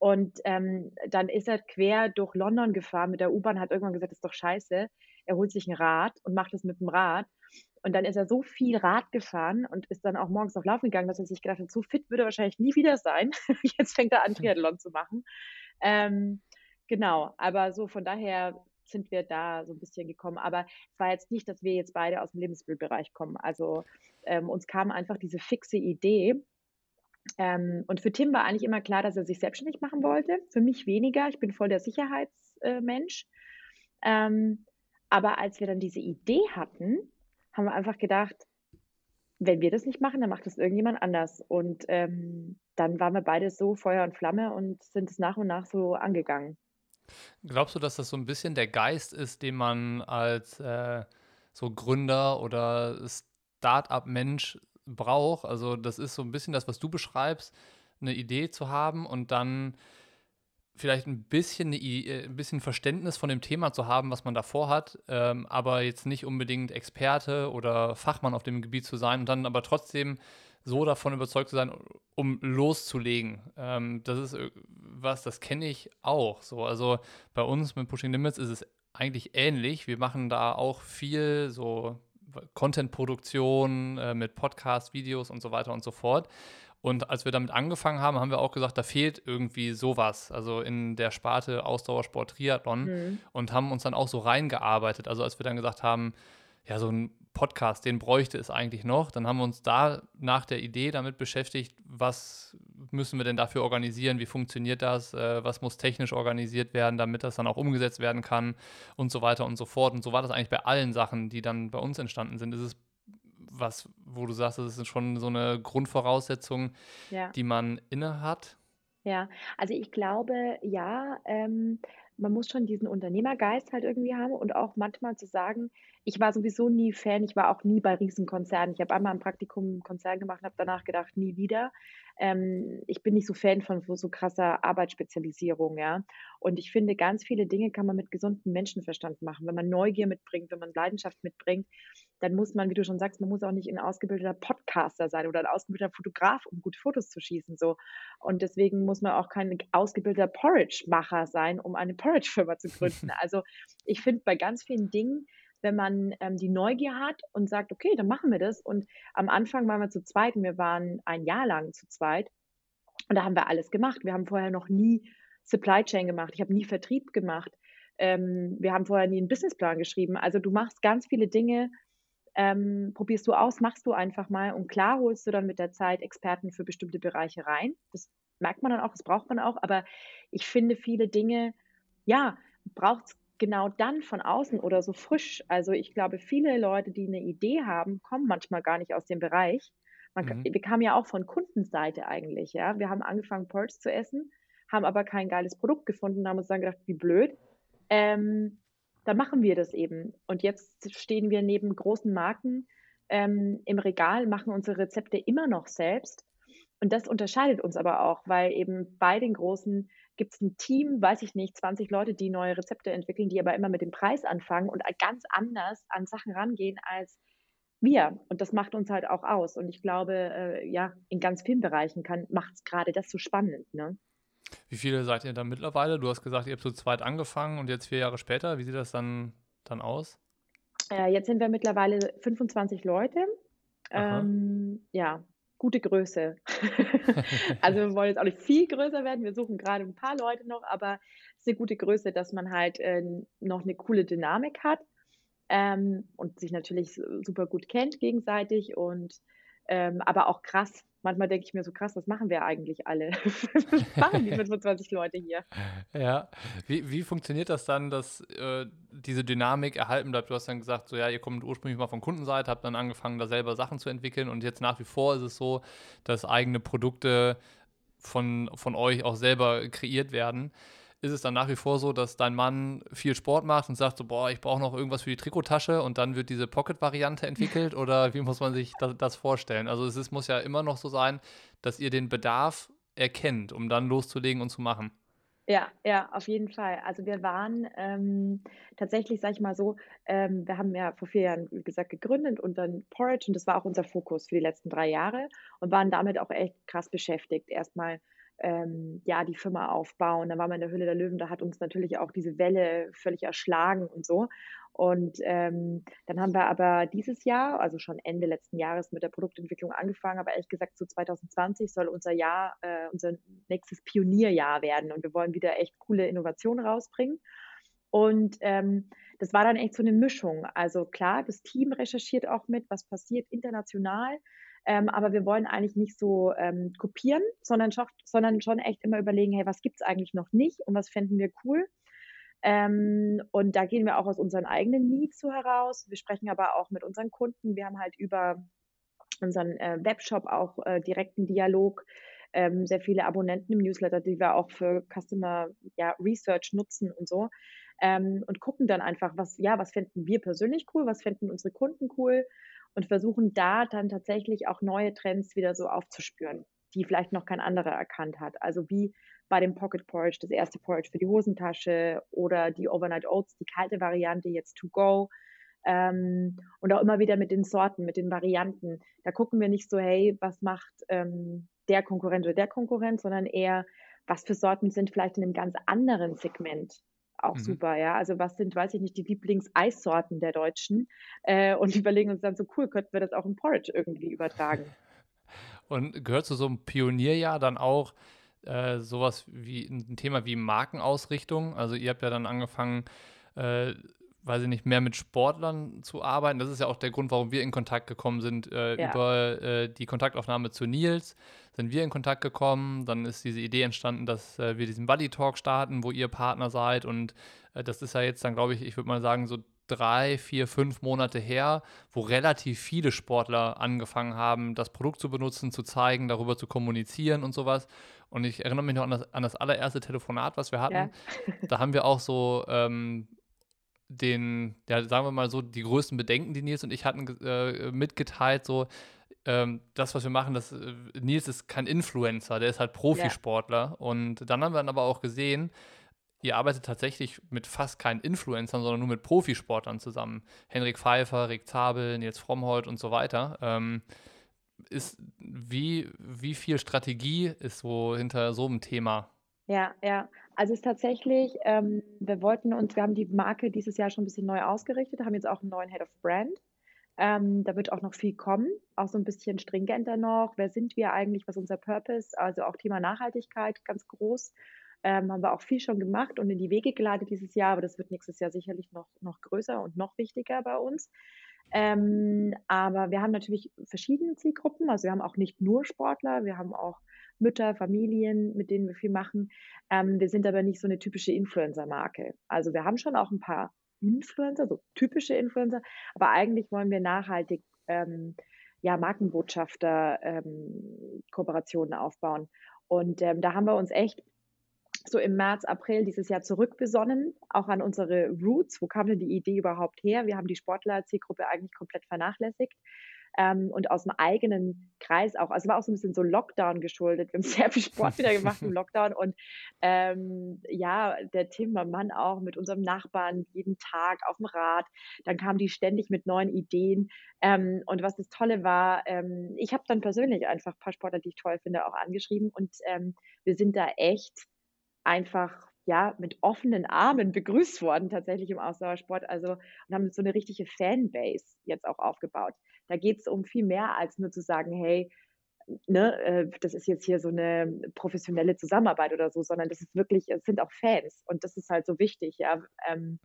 Und ähm, dann ist er quer durch London gefahren mit der U-Bahn, hat irgendwann gesagt, das ist doch scheiße. Er holt sich ein Rad und macht es mit dem Rad. Und dann ist er so viel Rad gefahren und ist dann auch morgens noch laufen gegangen, dass er sich gedacht hat, so fit würde er wahrscheinlich nie wieder sein. Jetzt fängt er an, Triathlon zu machen. Ähm, genau, aber so von daher sind wir da so ein bisschen gekommen. Aber es war jetzt nicht, dass wir jetzt beide aus dem Lebensmittelbereich kommen. Also ähm, uns kam einfach diese fixe Idee, ähm, und für Tim war eigentlich immer klar, dass er sich selbstständig machen wollte. Für mich weniger. Ich bin voll der Sicherheitsmensch. Ähm, aber als wir dann diese Idee hatten, haben wir einfach gedacht, wenn wir das nicht machen, dann macht das irgendjemand anders. Und ähm, dann waren wir beide so Feuer und Flamme und sind es nach und nach so angegangen. Glaubst du, dass das so ein bisschen der Geist ist, den man als äh, so Gründer oder Start-up-Mensch braucht. Also das ist so ein bisschen das, was du beschreibst, eine Idee zu haben und dann vielleicht ein bisschen, äh, ein bisschen Verständnis von dem Thema zu haben, was man davor hat, ähm, aber jetzt nicht unbedingt Experte oder Fachmann auf dem Gebiet zu sein und dann aber trotzdem so davon überzeugt zu sein, um loszulegen. Ähm, das ist äh, was, das kenne ich auch. So, also bei uns mit Pushing Limits ist es eigentlich ähnlich. Wir machen da auch viel so Content-Produktion äh, mit Podcast, Videos und so weiter und so fort. Und als wir damit angefangen haben, haben wir auch gesagt, da fehlt irgendwie sowas, also in der Sparte Ausdauersport Triathlon mhm. und haben uns dann auch so reingearbeitet. Also als wir dann gesagt haben, ja, so ein Podcast, den bräuchte es eigentlich noch, dann haben wir uns da nach der Idee damit beschäftigt, was müssen wir denn dafür organisieren, wie funktioniert das, äh, was muss technisch organisiert werden, damit das dann auch umgesetzt werden kann und so weiter und so fort. Und so war das eigentlich bei allen Sachen, die dann bei uns entstanden sind. Es ist was, wo du sagst, das ist schon so eine Grundvoraussetzung, ja. die man inne hat? Ja, also ich glaube, ja, ähm, man muss schon diesen Unternehmergeist halt irgendwie haben und auch manchmal zu sagen, ich war sowieso nie Fan, ich war auch nie bei Riesenkonzernen. Ich habe einmal ein Praktikum im Konzern gemacht und habe danach gedacht, nie wieder. Ähm, ich bin nicht so Fan von so krasser Arbeitsspezialisierung, ja. Und ich finde, ganz viele Dinge kann man mit gesundem Menschenverstand machen. Wenn man Neugier mitbringt, wenn man Leidenschaft mitbringt, dann muss man, wie du schon sagst, man muss auch nicht ein ausgebildeter Podcaster sein oder ein ausgebildeter Fotograf, um gute Fotos zu schießen. So. Und deswegen muss man auch kein ausgebildeter Porridge-Macher sein, um eine Porridge-Firma zu gründen. Also ich finde bei ganz vielen Dingen, wenn man ähm, die Neugier hat und sagt, okay, dann machen wir das. Und am Anfang waren wir zu zweit und wir waren ein Jahr lang zu zweit. Und da haben wir alles gemacht. Wir haben vorher noch nie Supply Chain gemacht. Ich habe nie Vertrieb gemacht. Ähm, wir haben vorher nie einen Businessplan geschrieben. Also du machst ganz viele Dinge, ähm, probierst du aus, machst du einfach mal und klar holst du dann mit der Zeit Experten für bestimmte Bereiche rein. Das merkt man dann auch, das braucht man auch, aber ich finde viele Dinge, ja, braucht es genau dann von außen oder so frisch. Also ich glaube, viele Leute, die eine Idee haben, kommen manchmal gar nicht aus dem Bereich. Man, mhm. Wir kamen ja auch von Kundenseite eigentlich, ja. Wir haben angefangen, Porridge zu essen, haben aber kein geiles Produkt gefunden, haben uns dann gedacht, wie blöd. Ähm, dann machen wir das eben. Und jetzt stehen wir neben großen Marken ähm, im Regal, machen unsere Rezepte immer noch selbst. Und das unterscheidet uns aber auch, weil eben bei den großen gibt es ein Team, weiß ich nicht, 20 Leute, die neue Rezepte entwickeln, die aber immer mit dem Preis anfangen und ganz anders an Sachen rangehen als wir. Und das macht uns halt auch aus. Und ich glaube, äh, ja, in ganz vielen Bereichen macht es gerade das so spannend. Ne? Wie viele seid ihr da mittlerweile? Du hast gesagt, ihr habt zu zweit angefangen und jetzt vier Jahre später. Wie sieht das dann, dann aus? Äh, jetzt sind wir mittlerweile 25 Leute. Ähm, ja, gute Größe. also wir wollen jetzt auch nicht viel größer werden. Wir suchen gerade ein paar Leute noch, aber es ist eine gute Größe, dass man halt äh, noch eine coole Dynamik hat ähm, und sich natürlich super gut kennt gegenseitig und ähm, aber auch krass. Manchmal denke ich mir so krass, was machen wir eigentlich alle? was machen die 25 Leute hier? Ja, wie, wie funktioniert das dann, dass äh, diese Dynamik erhalten bleibt? Du hast dann gesagt, so ja, ihr kommt ursprünglich mal von Kundenseite, habt dann angefangen, da selber Sachen zu entwickeln und jetzt nach wie vor ist es so, dass eigene Produkte von, von euch auch selber kreiert werden ist es dann nach wie vor so, dass dein Mann viel Sport macht und sagt so, boah, ich brauche noch irgendwas für die Trikottasche und dann wird diese Pocket-Variante entwickelt oder wie muss man sich das, das vorstellen? Also es ist, muss ja immer noch so sein, dass ihr den Bedarf erkennt, um dann loszulegen und zu machen. Ja, ja, auf jeden Fall. Also wir waren ähm, tatsächlich, sag ich mal so, ähm, wir haben ja vor vier Jahren, wie gesagt, gegründet und dann Porridge und das war auch unser Fokus für die letzten drei Jahre und waren damit auch echt krass beschäftigt. Erstmal ähm, ja, die Firma aufbauen. Dann waren wir in der Höhle der Löwen, da hat uns natürlich auch diese Welle völlig erschlagen und so. Und ähm, dann haben wir aber dieses Jahr, also schon Ende letzten Jahres mit der Produktentwicklung angefangen, aber ehrlich gesagt so 2020 soll unser Jahr, äh, unser nächstes Pionierjahr werden und wir wollen wieder echt coole Innovationen rausbringen. Und ähm, das war dann echt so eine Mischung. Also klar, das Team recherchiert auch mit, was passiert international. Ähm, aber wir wollen eigentlich nicht so ähm, kopieren, sondern, schon, sondern schon echt immer überlegen, hey, was gibt es eigentlich noch nicht und was fänden wir cool? Ähm, und da gehen wir auch aus unseren eigenen Needs so heraus. Wir sprechen aber auch mit unseren Kunden. Wir haben halt über unseren äh, Webshop auch äh, direkten Dialog ähm, sehr viele Abonnenten im Newsletter, die wir auch für Customer ja, Research nutzen und so. Ähm, und gucken dann einfach, was, ja, was finden wir persönlich cool, was finden unsere Kunden cool und versuchen da dann tatsächlich auch neue Trends wieder so aufzuspüren, die vielleicht noch kein anderer erkannt hat. Also wie bei dem Pocket Porridge, das erste Porridge für die Hosentasche oder die Overnight Oats, die kalte Variante jetzt to go. Ähm, und auch immer wieder mit den Sorten, mit den Varianten. Da gucken wir nicht so, hey, was macht ähm, der Konkurrent oder der Konkurrent, sondern eher, was für Sorten sind vielleicht in einem ganz anderen Segment auch mhm. super, ja. Also was sind, weiß ich nicht, die Lieblingseissorten der Deutschen äh, und überlegen uns dann so, cool, könnten wir das auch im Porridge irgendwie übertragen. Und gehört zu so einem Pionierjahr dann auch, äh, sowas wie ein Thema wie Markenausrichtung. Also ihr habt ja dann angefangen, äh, weiß ich nicht, mehr mit Sportlern zu arbeiten. Das ist ja auch der Grund, warum wir in Kontakt gekommen sind. Äh, ja. Über äh, die Kontaktaufnahme zu Nils sind wir in Kontakt gekommen. Dann ist diese Idee entstanden, dass äh, wir diesen Buddy Talk starten, wo ihr Partner seid. Und äh, das ist ja jetzt dann, glaube ich, ich würde mal sagen, so drei, vier, fünf Monate her, wo relativ viele Sportler angefangen haben, das Produkt zu benutzen, zu zeigen, darüber zu kommunizieren und sowas. Und ich erinnere mich noch an das, an das allererste Telefonat, was wir hatten. Ja. Da haben wir auch so ähm, den, ja, sagen wir mal so, die größten Bedenken, die Nils und ich hatten, äh, mitgeteilt, so, ähm, das, was wir machen, das, äh, Nils ist kein Influencer, der ist halt Profisportler. Ja. Und dann haben wir dann aber auch gesehen, ihr arbeitet tatsächlich mit fast keinen Influencern, sondern nur mit Profisportlern zusammen. Henrik Pfeiffer, Rick Zabel, Nils Frommholt und so weiter. Ähm, ist, wie, wie viel Strategie ist so hinter so einem Thema? Ja, ja. Also es ist tatsächlich, ähm, wir wollten uns, wir haben die Marke dieses Jahr schon ein bisschen neu ausgerichtet, haben jetzt auch einen neuen Head of Brand. Ähm, da wird auch noch viel kommen, auch so ein bisschen stringenter noch. Wer sind wir eigentlich? Was ist unser Purpose? Also auch Thema Nachhaltigkeit ganz groß. Ähm, haben wir auch viel schon gemacht und in die Wege geleitet dieses Jahr, aber das wird nächstes Jahr sicherlich noch, noch größer und noch wichtiger bei uns. Ähm, aber wir haben natürlich verschiedene Zielgruppen. Also wir haben auch nicht nur Sportler, wir haben auch Mütter, Familien, mit denen wir viel machen. Ähm, wir sind aber nicht so eine typische Influencer-Marke. Also wir haben schon auch ein paar Influencer, so typische Influencer, aber eigentlich wollen wir nachhaltig ähm, ja, Markenbotschafter ähm, Kooperationen aufbauen. Und ähm, da haben wir uns echt so im März, April dieses Jahr zurückbesonnen, auch an unsere Roots. Wo kam denn die Idee überhaupt her? Wir haben die Sportler-Zielgruppe eigentlich komplett vernachlässigt ähm, und aus dem eigenen Kreis auch. Also war auch so ein bisschen so Lockdown geschuldet. Wir haben sehr viel Sport wieder gemacht im Lockdown und ähm, ja, der Tim, mein Mann auch mit unserem Nachbarn jeden Tag auf dem Rad. Dann kamen die ständig mit neuen Ideen. Ähm, und was das Tolle war, ähm, ich habe dann persönlich einfach ein paar Sportler, die ich toll finde, auch angeschrieben und ähm, wir sind da echt einfach ja, mit offenen Armen begrüßt worden, tatsächlich im Ausdauersport. Also, und haben so eine richtige Fanbase jetzt auch aufgebaut. Da geht es um viel mehr als nur zu sagen, hey, ne, äh, das ist jetzt hier so eine professionelle Zusammenarbeit oder so, sondern das ist wirklich, es sind auch Fans und das ist halt so wichtig, ja. Ähm,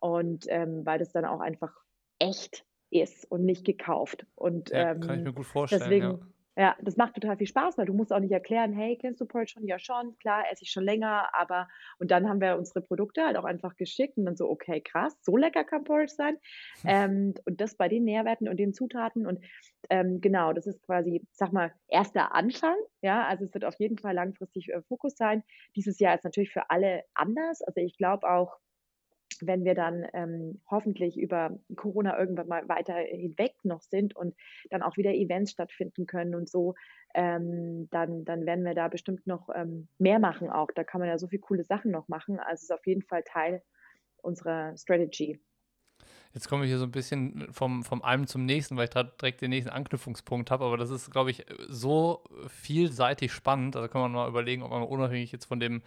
und ähm, weil das dann auch einfach echt ist und nicht gekauft. Und ja, kann ich ähm, mir gut vorstellen. Deswegen, ja. Ja, das macht total viel Spaß, weil du musst auch nicht erklären, hey, kennst du Porridge schon? Ja, schon, klar, esse ich schon länger, aber und dann haben wir unsere Produkte halt auch einfach geschickt und dann so, okay, krass, so lecker kann Porridge sein. Ähm, und das bei den Nährwerten und den Zutaten und ähm, genau, das ist quasi, sag mal, erster Anfang, ja, also es wird auf jeden Fall langfristig äh, Fokus sein. Dieses Jahr ist natürlich für alle anders, also ich glaube auch, wenn wir dann ähm, hoffentlich über Corona irgendwann mal weiter hinweg noch sind und dann auch wieder Events stattfinden können und so, ähm, dann, dann werden wir da bestimmt noch ähm, mehr machen auch. Da kann man ja so viele coole Sachen noch machen. Also es ist auf jeden Fall Teil unserer Strategy. Jetzt kommen wir hier so ein bisschen vom, vom einen zum nächsten, weil ich direkt den nächsten Anknüpfungspunkt habe. Aber das ist, glaube ich, so vielseitig spannend. Also kann man mal überlegen, ob man unabhängig jetzt von dem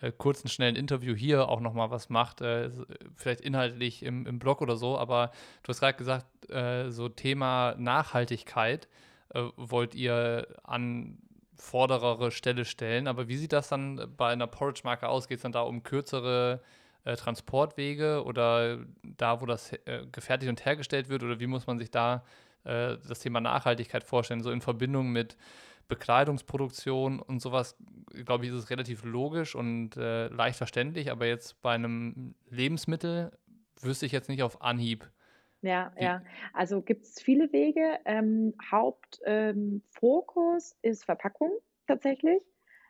äh, kurzen, schnellen Interview hier auch nochmal was macht. Äh, vielleicht inhaltlich im, im Blog oder so. Aber du hast gerade gesagt, äh, so Thema Nachhaltigkeit äh, wollt ihr an vorderere Stelle stellen. Aber wie sieht das dann bei einer Porridge-Marke aus? Geht es dann da um kürzere äh, Transportwege oder da, wo das äh, gefertigt und hergestellt wird? Oder wie muss man sich da äh, das Thema Nachhaltigkeit vorstellen? So in Verbindung mit Bekleidungsproduktion und sowas, glaube ich, ist es relativ logisch und äh, leicht verständlich. Aber jetzt bei einem Lebensmittel wüsste ich jetzt nicht auf Anhieb. Ja, ja. Also gibt es viele Wege. Ähm, Hauptfokus ähm, ist Verpackung tatsächlich.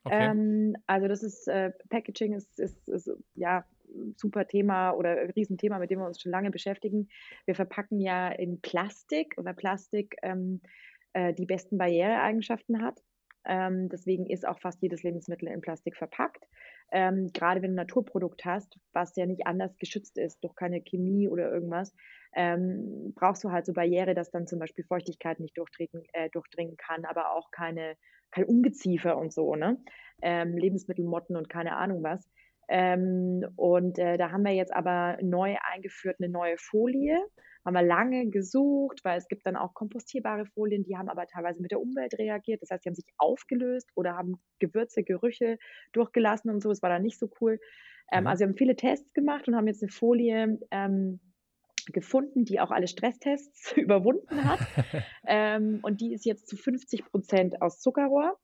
Okay. Ähm, also das ist, äh, Packaging ist, ist, ist, ja super Thema oder Riesenthema, mit dem wir uns schon lange beschäftigen. Wir verpacken ja in Plastik, weil Plastik ähm, äh, die besten Barriereeigenschaften hat. Ähm, deswegen ist auch fast jedes Lebensmittel in Plastik verpackt. Ähm, gerade wenn du ein Naturprodukt hast, was ja nicht anders geschützt ist durch keine Chemie oder irgendwas, ähm, brauchst du halt so Barriere, dass dann zum Beispiel Feuchtigkeit nicht durchdringen, äh, durchdringen kann, aber auch keine, kein Ungeziefer und so, ne? Ähm, Lebensmittelmotten und keine Ahnung was. Ähm, und äh, da haben wir jetzt aber neu eingeführt eine neue Folie. Haben wir lange gesucht, weil es gibt dann auch kompostierbare Folien, die haben aber teilweise mit der Umwelt reagiert. Das heißt, die haben sich aufgelöst oder haben Gewürze, Gerüche durchgelassen und so. Das war dann nicht so cool. Ähm, mhm. Also wir haben viele Tests gemacht und haben jetzt eine Folie ähm, gefunden, die auch alle Stresstests überwunden hat. ähm, und die ist jetzt zu 50 Prozent aus Zuckerrohr,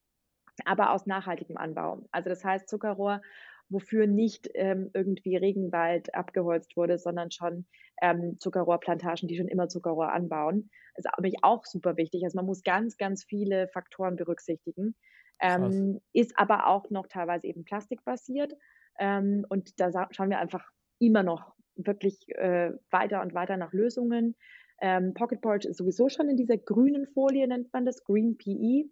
aber aus nachhaltigem Anbau. Also das heißt, Zuckerrohr wofür nicht ähm, irgendwie Regenwald abgeholzt wurde, sondern schon ähm, Zuckerrohrplantagen, die schon immer Zuckerrohr anbauen. Das ist nämlich auch super wichtig. Also man muss ganz, ganz viele Faktoren berücksichtigen. Ähm, ist aber auch noch teilweise eben plastikbasiert. Ähm, und da schauen wir einfach immer noch wirklich äh, weiter und weiter nach Lösungen. Ähm, Pocket Porridge ist sowieso schon in dieser grünen Folie, nennt man das, Green PE.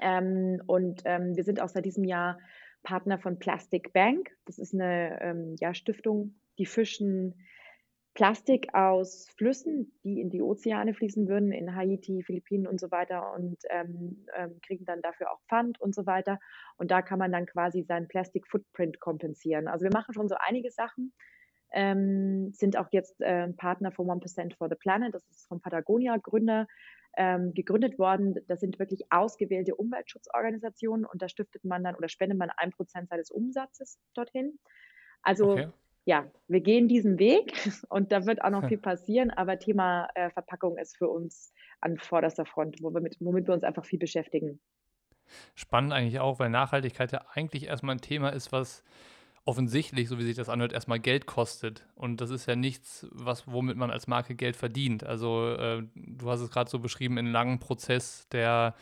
Ähm, und ähm, wir sind auch seit diesem Jahr Partner von Plastic Bank. Das ist eine ähm, ja, Stiftung, die fischen Plastik aus Flüssen, die in die Ozeane fließen würden, in Haiti, Philippinen und so weiter und ähm, ähm, kriegen dann dafür auch Pfand und so weiter. Und da kann man dann quasi seinen Plastic Footprint kompensieren. Also wir machen schon so einige Sachen, ähm, sind auch jetzt äh, Partner von 1% for the Planet, das ist vom Patagonia-Gründer ähm, gegründet worden. Das sind wirklich ausgewählte Umweltschutzorganisationen und da stiftet man dann oder spendet man ein Prozent seines Umsatzes dorthin. Also okay. ja, wir gehen diesen Weg und da wird auch noch viel passieren, aber Thema äh, Verpackung ist für uns an vorderster Front, womit, womit wir uns einfach viel beschäftigen. Spannend eigentlich auch, weil Nachhaltigkeit ja eigentlich erstmal ein Thema ist, was offensichtlich, so wie sich das anhört, erstmal Geld kostet. Und das ist ja nichts, was, womit man als Marke Geld verdient. Also äh, du hast es gerade so beschrieben, in langen Prozess der,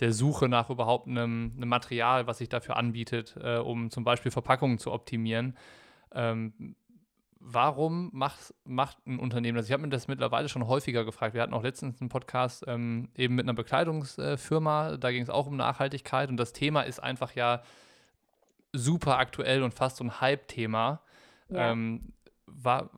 der Suche nach überhaupt einem, einem Material, was sich dafür anbietet, äh, um zum Beispiel Verpackungen zu optimieren. Ähm, warum macht, macht ein Unternehmen das? Ich habe mir das mittlerweile schon häufiger gefragt. Wir hatten auch letztens einen Podcast ähm, eben mit einer Bekleidungsfirma, da ging es auch um Nachhaltigkeit und das Thema ist einfach ja super aktuell und fast so ein Hype-Thema. Ja. Ähm, war,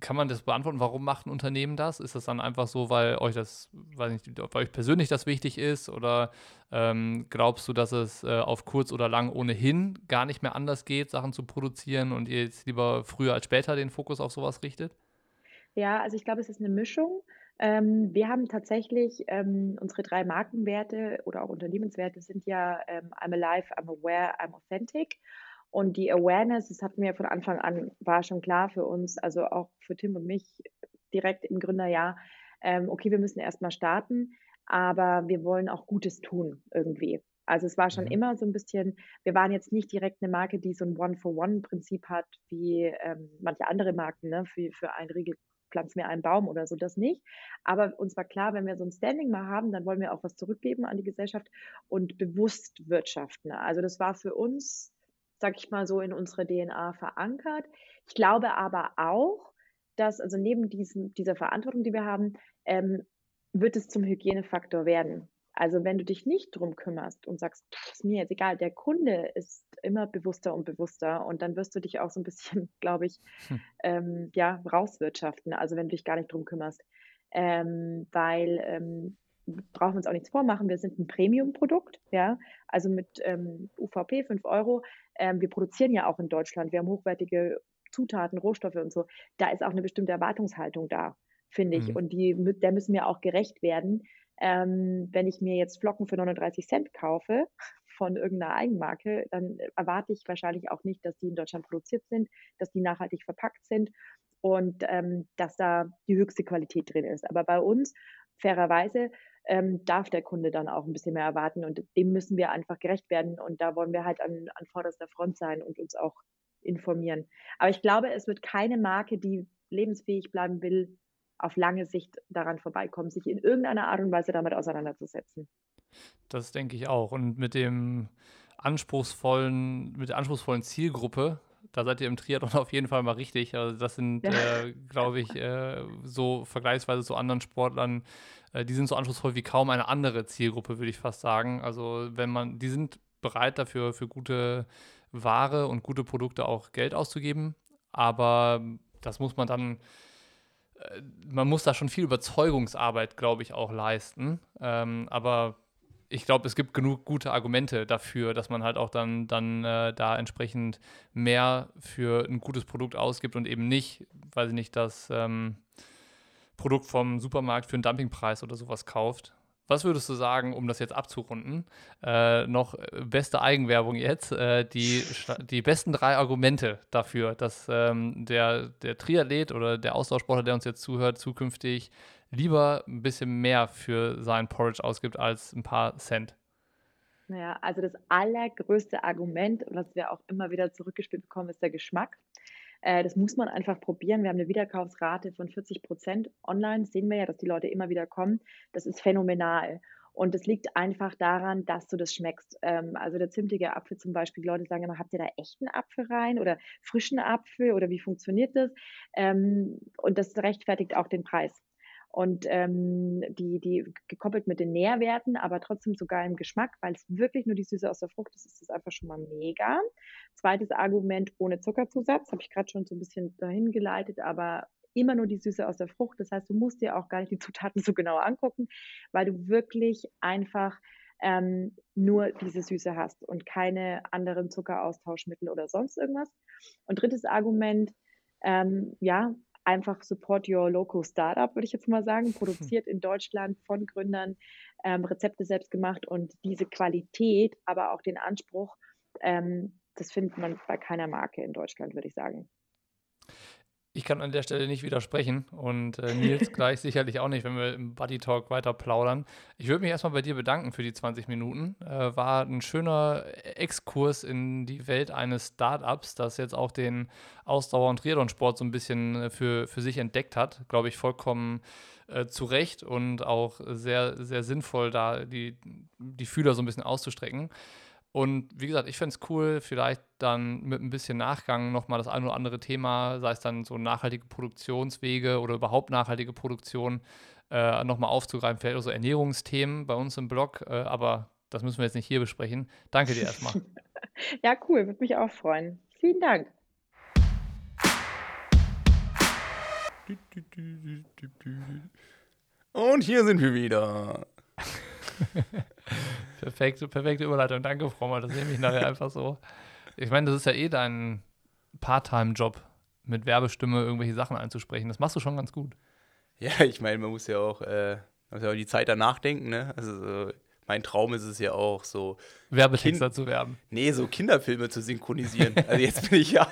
kann man das beantworten? Warum macht ein Unternehmen das? Ist das dann einfach so, weil euch das, weiß nicht, weil euch persönlich das wichtig ist? Oder ähm, glaubst du, dass es äh, auf kurz oder lang ohnehin gar nicht mehr anders geht, Sachen zu produzieren und ihr jetzt lieber früher als später den Fokus auf sowas richtet? Ja, also ich glaube, es ist eine Mischung. Ähm, wir haben tatsächlich ähm, unsere drei Markenwerte oder auch Unternehmenswerte sind ja ähm, I'm alive, I'm aware, I'm authentic. Und die Awareness, das hatten wir von Anfang an, war schon klar für uns, also auch für Tim und mich direkt im Gründerjahr, ähm, okay, wir müssen erstmal starten, aber wir wollen auch Gutes tun irgendwie. Also es war schon mhm. immer so ein bisschen, wir waren jetzt nicht direkt eine Marke, die so ein One-for-One-Prinzip hat, wie ähm, manche andere Marken, ne, für, für ein Riegel pflanz mir einen Baum oder so, das nicht. Aber uns war klar, wenn wir so ein Standing mal haben, dann wollen wir auch was zurückgeben an die Gesellschaft und bewusst wirtschaften. Also das war für uns, sag ich mal so, in unserer DNA verankert. Ich glaube aber auch, dass, also neben diesem, dieser Verantwortung, die wir haben, ähm, wird es zum Hygienefaktor werden. Also wenn du dich nicht drum kümmerst und sagst, ist mir jetzt egal, der Kunde ist immer bewusster und bewusster und dann wirst du dich auch so ein bisschen, glaube ich, hm. ähm, ja, rauswirtschaften. Also wenn du dich gar nicht drum kümmerst. Ähm, weil ähm, brauchen wir uns auch nichts vormachen, wir sind ein Premium-Produkt, ja, also mit ähm, UVP 5 Euro. Ähm, wir produzieren ja auch in Deutschland, wir haben hochwertige Zutaten, Rohstoffe und so. Da ist auch eine bestimmte Erwartungshaltung da, finde ich. Mhm. Und die, der müssen wir auch gerecht werden. Ähm, wenn ich mir jetzt Flocken für 39 Cent kaufe von irgendeiner Eigenmarke, dann erwarte ich wahrscheinlich auch nicht, dass die in Deutschland produziert sind, dass die nachhaltig verpackt sind und ähm, dass da die höchste Qualität drin ist. Aber bei uns, fairerweise, ähm, darf der Kunde dann auch ein bisschen mehr erwarten und dem müssen wir einfach gerecht werden und da wollen wir halt an, an vorderster Front sein und uns auch informieren. Aber ich glaube, es wird keine Marke, die lebensfähig bleiben will, auf lange Sicht daran vorbeikommen, sich in irgendeiner Art und Weise damit auseinanderzusetzen. Das denke ich auch. Und mit dem anspruchsvollen, mit der anspruchsvollen Zielgruppe, da seid ihr im Triathlon auf jeden Fall mal richtig. Also das sind, ja. äh, glaube ich, äh, so vergleichsweise zu anderen Sportlern, äh, die sind so anspruchsvoll wie kaum eine andere Zielgruppe, würde ich fast sagen. Also wenn man, die sind bereit dafür, für gute Ware und gute Produkte auch Geld auszugeben. Aber das muss man dann, äh, man muss da schon viel Überzeugungsarbeit, glaube ich, auch leisten. Ähm, aber ich glaube, es gibt genug gute Argumente dafür, dass man halt auch dann, dann äh, da entsprechend mehr für ein gutes Produkt ausgibt und eben nicht, weiß ich nicht, das ähm, Produkt vom Supermarkt für einen Dumpingpreis oder sowas kauft. Was würdest du sagen, um das jetzt abzurunden? Äh, noch äh, beste Eigenwerbung jetzt. Äh, die, die besten drei Argumente dafür, dass ähm, der, der Triathlet oder der Austauschsportler, der uns jetzt zuhört, zukünftig lieber ein bisschen mehr für sein Porridge ausgibt als ein paar Cent. Ja, also das allergrößte Argument, was wir auch immer wieder zurückgespielt bekommen, ist der Geschmack. Äh, das muss man einfach probieren. Wir haben eine Wiederkaufsrate von 40 Prozent online. Sehen wir ja, dass die Leute immer wieder kommen. Das ist phänomenal. Und das liegt einfach daran, dass du das schmeckst. Ähm, also der zimtige Apfel zum Beispiel, die Leute sagen immer, habt ihr da echten Apfel rein oder frischen Apfel oder wie funktioniert das? Ähm, und das rechtfertigt auch den Preis und ähm, die, die gekoppelt mit den Nährwerten, aber trotzdem sogar im Geschmack, weil es wirklich nur die Süße aus der Frucht ist, ist das einfach schon mal mega. Zweites Argument ohne Zuckerzusatz, habe ich gerade schon so ein bisschen dahin geleitet, aber immer nur die Süße aus der Frucht. Das heißt, du musst dir auch gar nicht die Zutaten so genau angucken, weil du wirklich einfach ähm, nur diese Süße hast und keine anderen Zuckeraustauschmittel oder sonst irgendwas. Und drittes Argument, ähm, ja, einfach support your local startup, würde ich jetzt mal sagen, produziert in Deutschland von Gründern, ähm, Rezepte selbst gemacht und diese Qualität, aber auch den Anspruch, ähm, das findet man bei keiner Marke in Deutschland, würde ich sagen. Ich kann an der Stelle nicht widersprechen und äh, Nils gleich sicherlich auch nicht, wenn wir im Buddy Talk weiter plaudern. Ich würde mich erstmal bei dir bedanken für die 20 Minuten. Äh, war ein schöner Exkurs in die Welt eines Startups, das jetzt auch den Ausdauer- und Triathlon-Sport so ein bisschen äh, für, für sich entdeckt hat. Glaube ich, vollkommen äh, zu Recht und auch sehr, sehr sinnvoll, da die, die Fühler so ein bisschen auszustrecken. Und wie gesagt, ich fände es cool, vielleicht dann mit ein bisschen Nachgang nochmal das ein oder andere Thema, sei es dann so nachhaltige Produktionswege oder überhaupt nachhaltige Produktion, äh, nochmal aufzugreifen. Vielleicht auch so Ernährungsthemen bei uns im Blog, äh, aber das müssen wir jetzt nicht hier besprechen. Danke dir erstmal. ja, cool, würde mich auch freuen. Vielen Dank. Und hier sind wir wieder. perfekte, perfekte Überleitung. Danke, Frau Mal. Das nehme ich nachher einfach so. Ich meine, das ist ja eh dein Part-Time-Job, mit Werbestimme irgendwelche Sachen einzusprechen. Das machst du schon ganz gut. Ja, ich meine, man muss ja auch, äh, muss ja auch die Zeit danach denken, ne? Also so, mein Traum ist es ja auch so. Werbetexter kind zu werben. Nee, so Kinderfilme zu synchronisieren. also jetzt bin ich ja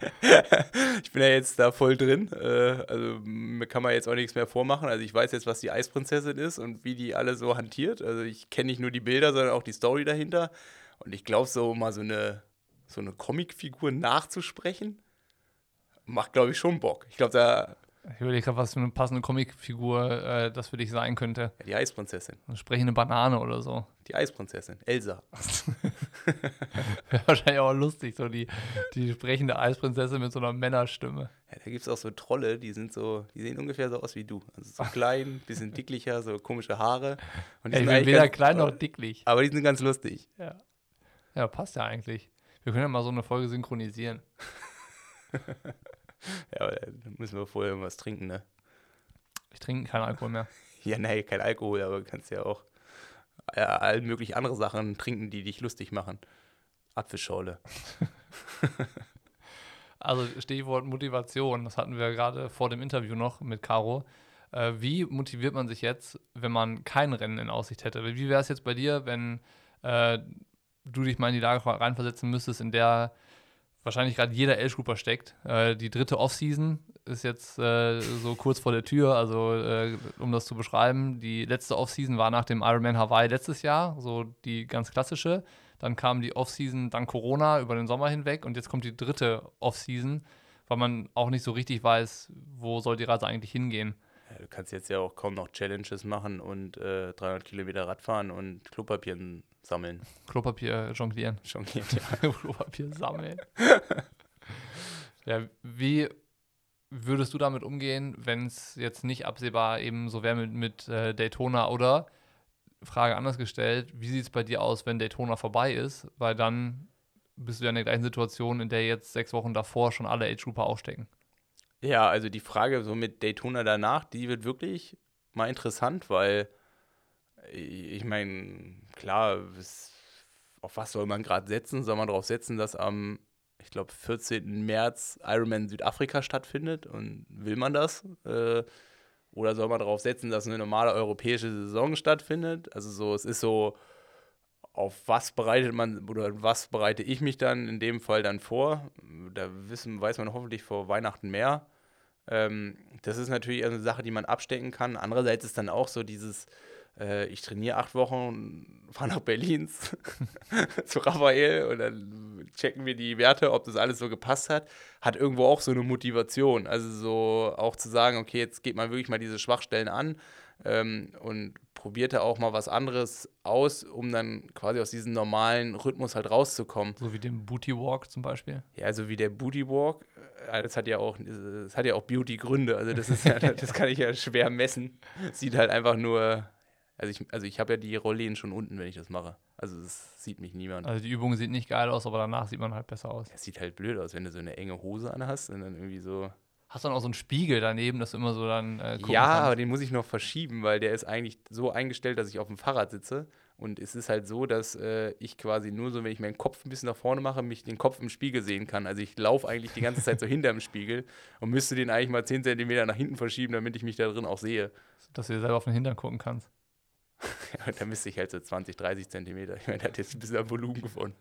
ich bin ja jetzt da voll drin. Äh, also kann man jetzt auch nichts mehr vormachen. Also ich weiß jetzt, was die Eisprinzessin ist und wie die alle so hantiert. Also ich kenne nicht nur die Bilder, sondern auch die Story dahinter. Und ich glaube, so mal so eine, so eine Comicfigur nachzusprechen, macht, glaube ich, schon Bock. Ich glaube, da ich überlege gerade, was für eine passende Comicfigur äh, das für dich sein könnte. Ja, die Eisprinzessin. Eine sprechende Banane oder so. Die Eisprinzessin, Elsa. Wäre wahrscheinlich auch lustig, so die, die sprechende Eisprinzessin mit so einer Männerstimme. Ja, da gibt es auch so Trolle, die sind so, die sehen ungefähr so aus wie du. Also so klein, bisschen dicklicher, so komische Haare. Und die ja, sind weder ganz, klein noch dicklich. Aber die sind ganz lustig. Ja. Ja, passt ja eigentlich. Wir können ja mal so eine Folge synchronisieren. Ja, aber dann müssen wir vorher irgendwas trinken, ne? Ich trinke keinen Alkohol mehr. ja, nein, kein Alkohol, aber du kannst ja auch ja, all mögliche andere Sachen trinken, die dich lustig machen. Apfelschorle. also Stichwort Motivation, das hatten wir gerade vor dem Interview noch mit Caro. Äh, wie motiviert man sich jetzt, wenn man kein Rennen in Aussicht hätte? Wie wäre es jetzt bei dir, wenn äh, du dich mal in die Lage reinversetzen müsstest, in der wahrscheinlich gerade jeder Age-Grouper steckt. Äh, die dritte Offseason ist jetzt äh, so kurz vor der Tür, also äh, um das zu beschreiben, die letzte Offseason war nach dem Ironman Hawaii letztes Jahr, so die ganz klassische. Dann kam die Offseason dank Corona über den Sommer hinweg und jetzt kommt die dritte Offseason, weil man auch nicht so richtig weiß, wo soll die Reise eigentlich hingehen. Du kannst jetzt ja auch kaum noch Challenges machen und äh, 300 Kilometer Radfahren und Klopapier sammeln. Klopapier jonglieren. Jonglieren, ja. Klopapier sammeln. ja, wie würdest du damit umgehen, wenn es jetzt nicht absehbar eben so wäre mit, mit äh, Daytona oder, Frage anders gestellt, wie sieht es bei dir aus, wenn Daytona vorbei ist? Weil dann bist du ja in der gleichen Situation, in der jetzt sechs Wochen davor schon alle Age-Grouper aufstecken. Ja, also die Frage so mit Daytona danach, die wird wirklich mal interessant, weil ich meine, klar, auf was soll man gerade setzen? Soll man darauf setzen, dass am, ich glaube, 14. März Ironman Südafrika stattfindet? Und will man das? Äh, oder soll man darauf setzen, dass eine normale europäische Saison stattfindet? Also so, es ist so, auf was bereitet man oder was bereite ich mich dann in dem Fall dann vor? Da wissen, weiß man hoffentlich vor Weihnachten mehr. Ähm, das ist natürlich eine Sache, die man abstecken kann. Andererseits ist dann auch so dieses, äh, ich trainiere acht Wochen, fahre nach Berlin zu Raphael und dann checken wir die Werte, ob das alles so gepasst hat, hat irgendwo auch so eine Motivation. Also so auch zu sagen, okay, jetzt geht man wirklich mal diese Schwachstellen an ähm, und probierte auch mal was anderes aus, um dann quasi aus diesem normalen Rhythmus halt rauszukommen. So wie den Booty Walk zum Beispiel. Ja, so wie der Booty Walk. Das hat ja auch, das hat ja auch Beauty-Gründe. Also das ist ja, das kann ich ja schwer messen. Sieht halt einfach nur also ich, also ich habe ja die Rollläden schon unten, wenn ich das mache. Also das sieht mich niemand. Also die Übung sieht nicht geil aus, aber danach sieht man halt besser aus. Es sieht halt blöd aus, wenn du so eine enge Hose anhast und dann irgendwie so. Hast du dann auch so einen Spiegel daneben, dass du immer so dann äh, Ja, kannst? aber den muss ich noch verschieben, weil der ist eigentlich so eingestellt, dass ich auf dem Fahrrad sitze. Und es ist halt so, dass äh, ich quasi nur so, wenn ich meinen Kopf ein bisschen nach vorne mache, mich den Kopf im Spiegel sehen kann. Also ich laufe eigentlich die ganze Zeit so hinter dem Spiegel und müsste den eigentlich mal 10 cm nach hinten verschieben, damit ich mich da drin auch sehe. Dass du dir selber auf den Hintern gucken kannst. ja, da müsste ich halt so 20, 30 Zentimeter. Ich meine, der hat jetzt ein bisschen am Volumen gefunden.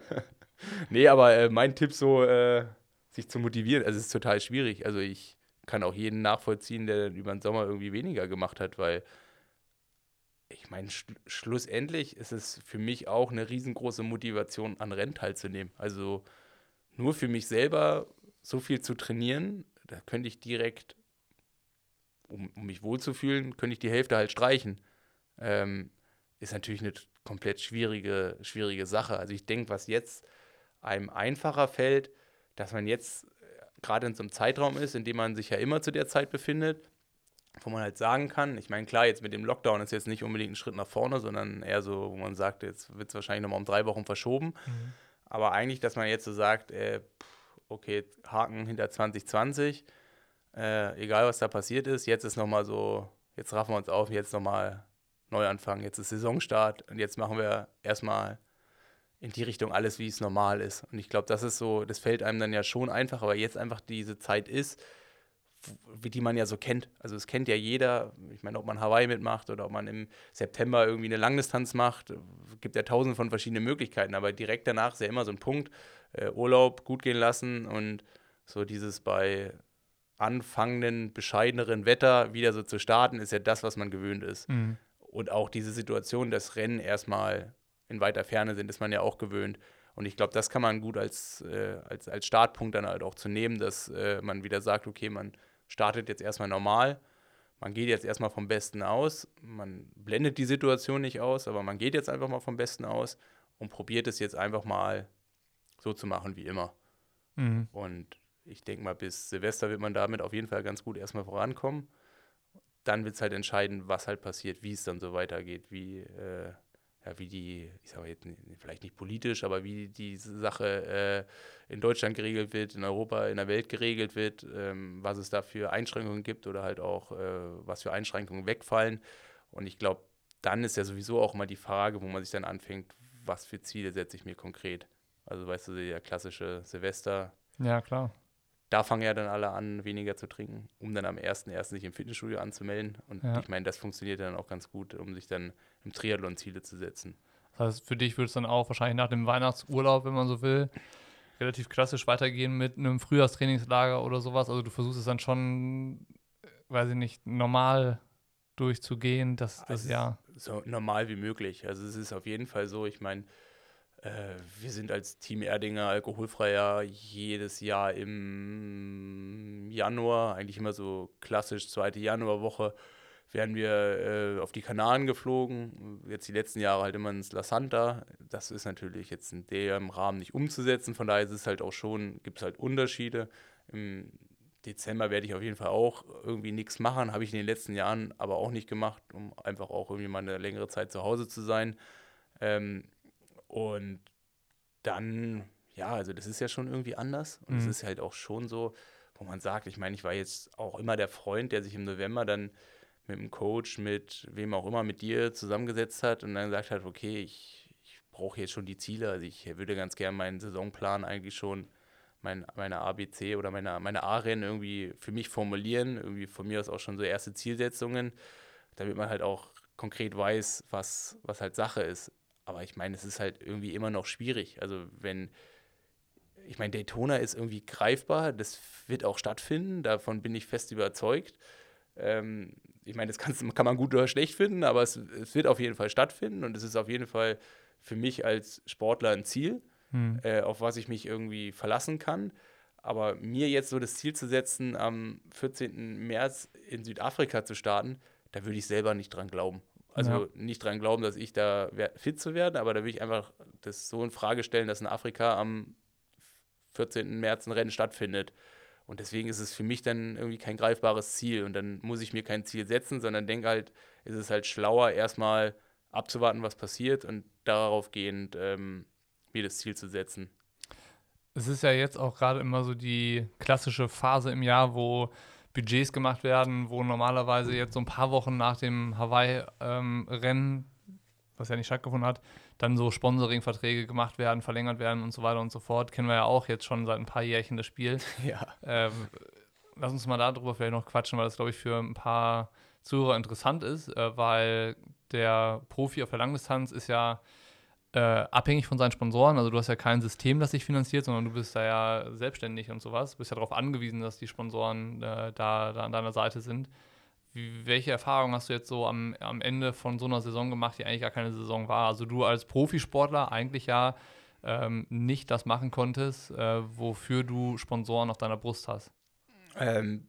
nee, aber äh, mein Tipp so, äh, sich zu motivieren, also es ist total schwierig. Also ich kann auch jeden nachvollziehen, der dann über den Sommer irgendwie weniger gemacht hat, weil ich meine, sch schlussendlich ist es für mich auch eine riesengroße Motivation, an Rennen teilzunehmen. Also nur für mich selber so viel zu trainieren, da könnte ich direkt, um, um mich wohlzufühlen, könnte ich die Hälfte halt streichen ähm, ist natürlich eine komplett schwierige, schwierige Sache. Also ich denke, was jetzt einem einfacher fällt, dass man jetzt äh, gerade in so einem Zeitraum ist, in dem man sich ja immer zu der Zeit befindet, wo man halt sagen kann, ich meine, klar, jetzt mit dem Lockdown ist jetzt nicht unbedingt ein Schritt nach vorne, sondern eher so, wo man sagt, jetzt wird es wahrscheinlich nochmal um drei Wochen verschoben. Mhm. Aber eigentlich, dass man jetzt so sagt, äh, okay, Haken hinter 2020, äh, egal was da passiert ist, jetzt ist nochmal so, jetzt raffen wir uns auf, jetzt nochmal Neuanfang. Jetzt ist Saisonstart und jetzt machen wir erstmal in die Richtung alles, wie es normal ist. Und ich glaube, das ist so, das fällt einem dann ja schon einfach, aber jetzt einfach diese Zeit ist, die man ja so kennt. Also es kennt ja jeder, ich meine, ob man Hawaii mitmacht oder ob man im September irgendwie eine Langdistanz macht, gibt ja tausend von verschiedenen Möglichkeiten, aber direkt danach ist ja immer so ein Punkt, äh, Urlaub gut gehen lassen und so dieses bei anfangenden, bescheideneren Wetter wieder so zu starten, ist ja das, was man gewöhnt ist. Mhm. Und auch diese Situation, dass Rennen erstmal in weiter Ferne sind, ist man ja auch gewöhnt. Und ich glaube, das kann man gut als, äh, als, als Startpunkt dann halt auch zu nehmen, dass äh, man wieder sagt, okay, man startet jetzt erstmal normal, man geht jetzt erstmal vom Besten aus, man blendet die Situation nicht aus, aber man geht jetzt einfach mal vom Besten aus und probiert es jetzt einfach mal so zu machen wie immer. Mhm. Und ich denke mal, bis Silvester wird man damit auf jeden Fall ganz gut erstmal vorankommen dann wird es halt entscheiden, was halt passiert, wie es dann so weitergeht, wie, äh, ja, wie die, ich sage jetzt vielleicht nicht politisch, aber wie diese Sache äh, in Deutschland geregelt wird, in Europa, in der Welt geregelt wird, ähm, was es da für Einschränkungen gibt oder halt auch, äh, was für Einschränkungen wegfallen. Und ich glaube, dann ist ja sowieso auch mal die Frage, wo man sich dann anfängt, was für Ziele setze ich mir konkret. Also weißt du, der klassische Silvester. Ja, klar da fangen ja dann alle an, weniger zu trinken, um dann am 1.1. sich im Fitnessstudio anzumelden. Und ja. ich meine, das funktioniert dann auch ganz gut, um sich dann im Triathlon Ziele zu setzen. Das heißt, für dich würde es dann auch wahrscheinlich nach dem Weihnachtsurlaub, wenn man so will, relativ klassisch weitergehen mit einem Frühjahrstrainingslager oder sowas. Also du versuchst es dann schon, weiß ich nicht, normal durchzugehen, das, das also Jahr. So normal wie möglich. Also es ist auf jeden Fall so, ich meine, äh, wir sind als Team Erdinger alkoholfreier jedes Jahr im Januar, eigentlich immer so klassisch zweite Januarwoche, wären wir äh, auf die Kanaren geflogen. Jetzt die letzten Jahre halt immer ins La Santa. Das ist natürlich jetzt in dem Rahmen nicht umzusetzen. Von daher ist es halt auch schon, gibt es halt Unterschiede. Im Dezember werde ich auf jeden Fall auch irgendwie nichts machen. Habe ich in den letzten Jahren aber auch nicht gemacht, um einfach auch irgendwie mal eine längere Zeit zu Hause zu sein. Ähm, und dann, ja, also das ist ja schon irgendwie anders. Und es mhm. ist halt auch schon so, wo man sagt, ich meine, ich war jetzt auch immer der Freund, der sich im November dann mit dem Coach, mit wem auch immer, mit dir zusammengesetzt hat und dann gesagt hat, okay, ich, ich brauche jetzt schon die Ziele. Also ich würde ganz gerne meinen Saisonplan eigentlich schon, mein, meine ABC oder meine, meine A-Rennen irgendwie für mich formulieren. Irgendwie von mir aus auch schon so erste Zielsetzungen, damit man halt auch konkret weiß, was, was halt Sache ist. Aber ich meine, es ist halt irgendwie immer noch schwierig. Also wenn, ich meine, Daytona ist irgendwie greifbar, das wird auch stattfinden, davon bin ich fest überzeugt. Ähm, ich meine, das kann man gut oder schlecht finden, aber es, es, wird auf jeden Fall stattfinden und es ist auf jeden Fall für mich als Sportler ein Ziel, hm. äh, auf was ich mich irgendwie verlassen kann. Aber mir jetzt so das Ziel zu setzen, am 14. März in Südafrika zu starten, da würde ich selber nicht dran glauben. Also ja. nicht dran glauben, dass ich da fit zu werden, aber da würde ich einfach das so in Frage stellen, dass in Afrika am 14. März ein Rennen stattfindet. Und deswegen ist es für mich dann irgendwie kein greifbares Ziel. Und dann muss ich mir kein Ziel setzen, sondern denke halt, ist es halt schlauer, erstmal abzuwarten, was passiert und darauf gehend ähm, mir das Ziel zu setzen. Es ist ja jetzt auch gerade immer so die klassische Phase im Jahr, wo Budgets gemacht werden, wo normalerweise jetzt so ein paar Wochen nach dem Hawaii-Rennen, ähm, was ja nicht stattgefunden hat, dann so Sponsoring-Verträge gemacht werden, verlängert werden und so weiter und so fort. Kennen wir ja auch jetzt schon seit ein paar Jährchen das Spiel. Ja. Ähm, lass uns mal darüber vielleicht noch quatschen, weil das, glaube ich, für ein paar Zuhörer interessant ist, äh, weil der Profi auf der Langdistanz ist ja äh, abhängig von seinen Sponsoren. Also du hast ja kein System, das sich finanziert, sondern du bist da ja selbstständig und sowas. Du bist ja darauf angewiesen, dass die Sponsoren äh, da, da an deiner Seite sind. Wie, welche Erfahrungen hast du jetzt so am, am Ende von so einer Saison gemacht, die eigentlich gar keine Saison war? Also du als Profisportler eigentlich ja ähm, nicht das machen konntest, äh, wofür du Sponsoren auf deiner Brust hast. Ähm,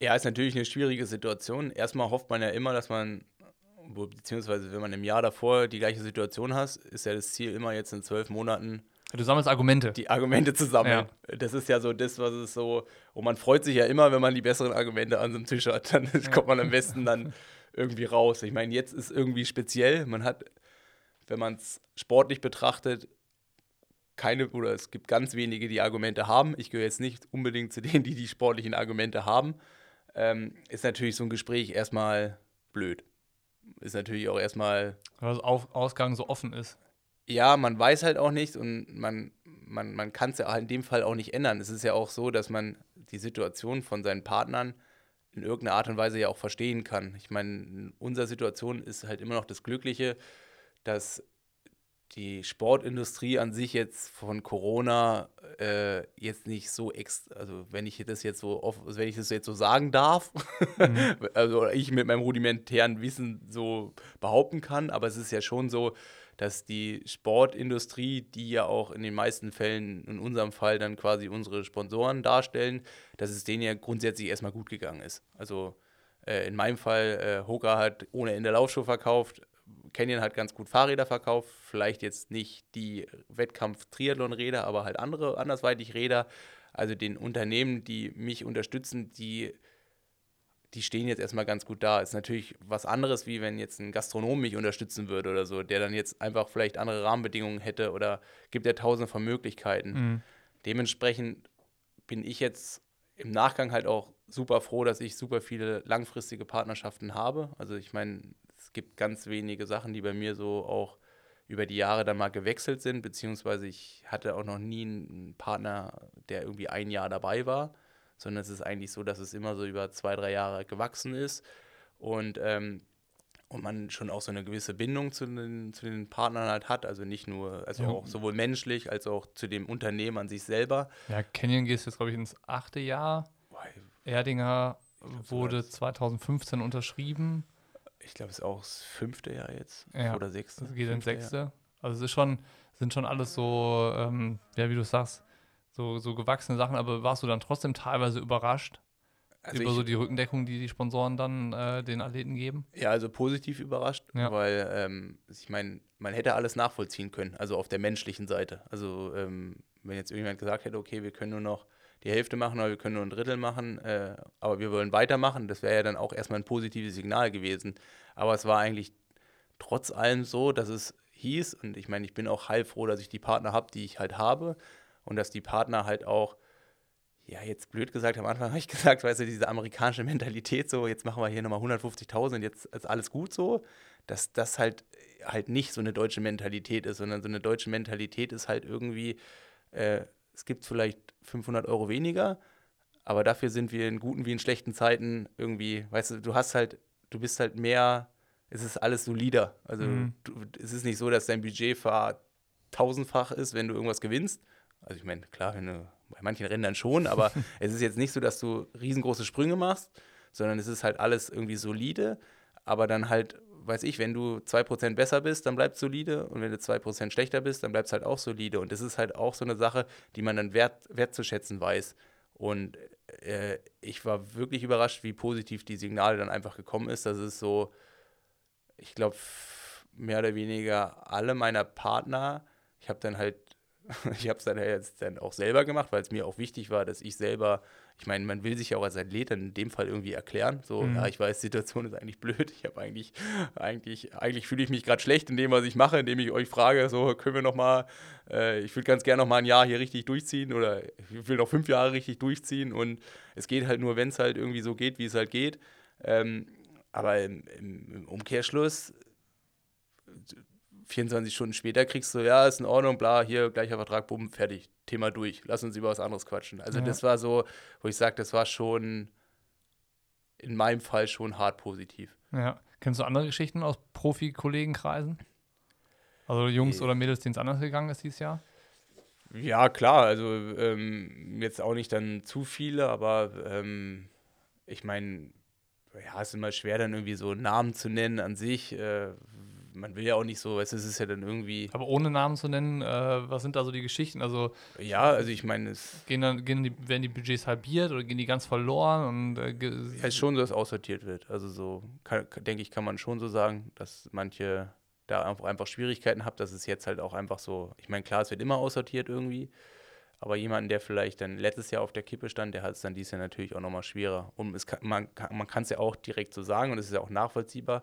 ja, ist natürlich eine schwierige Situation. Erstmal hofft man ja immer, dass man, beziehungsweise wenn man im Jahr davor die gleiche Situation hat, ist ja das Ziel immer jetzt in zwölf Monaten Du sammelst Argumente. Die Argumente zu sammeln. Ja. Das ist ja so das, was es so. Und man freut sich ja immer, wenn man die besseren Argumente an so einem Tisch hat. Dann ja. kommt man am besten dann irgendwie raus. Ich meine, jetzt ist irgendwie speziell. Man hat, wenn man es sportlich betrachtet, keine oder es gibt ganz wenige, die Argumente haben. Ich gehöre jetzt nicht unbedingt zu denen, die die sportlichen Argumente haben. Ähm, ist natürlich so ein Gespräch erstmal blöd. Ist natürlich auch erstmal. Weil das Ausgang so offen ist ja, man weiß halt auch nicht und man, man, man kann es ja in dem Fall auch nicht ändern. Es ist ja auch so, dass man die Situation von seinen Partnern in irgendeiner Art und Weise ja auch verstehen kann. Ich meine, in unserer Situation ist halt immer noch das Glückliche, dass die Sportindustrie an sich jetzt von Corona äh, jetzt nicht so ex, also wenn ich das jetzt so oft, wenn ich das jetzt so sagen darf, mhm. also ich mit meinem rudimentären Wissen so behaupten kann, aber es ist ja schon so, dass die Sportindustrie, die ja auch in den meisten Fällen, in unserem Fall dann quasi unsere Sponsoren darstellen, dass es denen ja grundsätzlich erstmal gut gegangen ist. Also äh, in meinem Fall, äh, Hoka hat ohne Ende Laufschuhe verkauft, Canyon hat ganz gut Fahrräder verkauft, vielleicht jetzt nicht die Wettkampf-Triathlon-Räder, aber halt andere, andersweitig Räder. Also den Unternehmen, die mich unterstützen, die die stehen jetzt erstmal ganz gut da. Ist natürlich was anderes, wie wenn jetzt ein Gastronom mich unterstützen würde oder so, der dann jetzt einfach vielleicht andere Rahmenbedingungen hätte oder gibt ja tausende von Möglichkeiten. Mhm. Dementsprechend bin ich jetzt im Nachgang halt auch super froh, dass ich super viele langfristige Partnerschaften habe. Also ich meine, es gibt ganz wenige Sachen, die bei mir so auch über die Jahre dann mal gewechselt sind, beziehungsweise ich hatte auch noch nie einen Partner, der irgendwie ein Jahr dabei war sondern es ist eigentlich so, dass es immer so über zwei, drei Jahre gewachsen ist und, ähm, und man schon auch so eine gewisse Bindung zu den, zu den Partnern halt hat, also nicht nur, also ja. auch sowohl menschlich als auch zu dem Unternehmen an sich selber. Ja, Canyon geht jetzt, glaube ich, ins achte Jahr. Erdinger wurde 2015 unterschrieben. Ich glaube, es ist auch das fünfte Jahr jetzt. Ja, oder sechste. Es geht ins sechste. Jahr. Also es ist schon, sind schon alles so, ähm, ja, wie du sagst, so, so gewachsene Sachen, aber warst du dann trotzdem teilweise überrascht, Also über ich, so die Rückendeckung, die die Sponsoren dann äh, den Athleten geben? Ja, also positiv überrascht, ja. weil ähm, ich meine, man hätte alles nachvollziehen können, also auf der menschlichen Seite. Also ähm, wenn jetzt irgendjemand gesagt hätte, okay, wir können nur noch die Hälfte machen oder wir können nur ein Drittel machen, äh, aber wir wollen weitermachen, das wäre ja dann auch erstmal ein positives Signal gewesen. Aber es war eigentlich trotz allem so, dass es hieß, und ich meine, ich bin auch heilfroh, dass ich die Partner habe, die ich halt habe und dass die Partner halt auch ja, jetzt blöd gesagt, am Anfang habe ich gesagt, weißt du, diese amerikanische Mentalität, so, jetzt machen wir hier nochmal 150.000, jetzt ist alles gut so, dass das halt, halt nicht so eine deutsche Mentalität ist, sondern so eine deutsche Mentalität ist halt irgendwie, äh, es gibt vielleicht 500 Euro weniger, aber dafür sind wir in guten wie in schlechten Zeiten irgendwie, weißt du, du hast halt, du bist halt mehr, es ist alles solider. Also mhm. du, es ist nicht so, dass dein Budget tausendfach ist, wenn du irgendwas gewinnst. Also ich meine, klar, wenn du bei manchen Rennen dann schon, aber es ist jetzt nicht so, dass du riesengroße Sprünge machst, sondern es ist halt alles irgendwie solide, aber dann halt, weiß ich, wenn du 2% besser bist, dann bleibt solide und wenn du 2% schlechter bist, dann bleibt es halt auch solide und das ist halt auch so eine Sache, die man dann wert, wertzuschätzen weiß und äh, ich war wirklich überrascht, wie positiv die Signale dann einfach gekommen ist, dass es so, ich glaube, mehr oder weniger alle meiner Partner, ich habe dann halt ich habe es dann jetzt dann auch selber gemacht, weil es mir auch wichtig war, dass ich selber, ich meine, man will sich ja auch als Athlet in dem Fall irgendwie erklären. So, mhm. ja, ich weiß, die Situation ist eigentlich blöd. Ich habe eigentlich, eigentlich, eigentlich fühle ich mich gerade schlecht in dem, was ich mache, indem ich euch frage, so können wir noch mal, äh, ich würde ganz gerne noch mal ein Jahr hier richtig durchziehen oder ich will noch fünf Jahre richtig durchziehen und es geht halt nur, wenn es halt irgendwie so geht, wie es halt geht. Ähm, aber im, im Umkehrschluss 24 Stunden später kriegst du, ja, ist in Ordnung, bla, hier, gleicher Vertrag, bumm, fertig, Thema durch. Lass uns über was anderes quatschen. Also ja. das war so, wo ich sage, das war schon in meinem Fall schon hart positiv. Ja. Kennst du andere Geschichten aus Profi-Kollegenkreisen? Also Jungs oder Mädels, denen es anders gegangen ist dieses Jahr? Ja, klar, also ähm, jetzt auch nicht dann zu viele, aber ähm, ich meine, ja, es ist immer schwer, dann irgendwie so Namen zu nennen an sich, äh, man will ja auch nicht so, es ist ja dann irgendwie. Aber ohne Namen zu nennen, äh, was sind da so die Geschichten? Also ja, also ich meine, es gehen dann, gehen die, werden die Budgets halbiert oder gehen die ganz verloren und äh, ja, ist schon so, dass aussortiert wird. Also so denke ich, kann man schon so sagen, dass manche da einfach, einfach Schwierigkeiten haben, dass es jetzt halt auch einfach so. Ich meine, klar, es wird immer aussortiert irgendwie. Aber jemanden, der vielleicht dann letztes Jahr auf der Kippe stand, der hat es dann dieses Jahr natürlich auch nochmal schwerer. Und es kann, man kann es ja auch direkt so sagen und es ist ja auch nachvollziehbar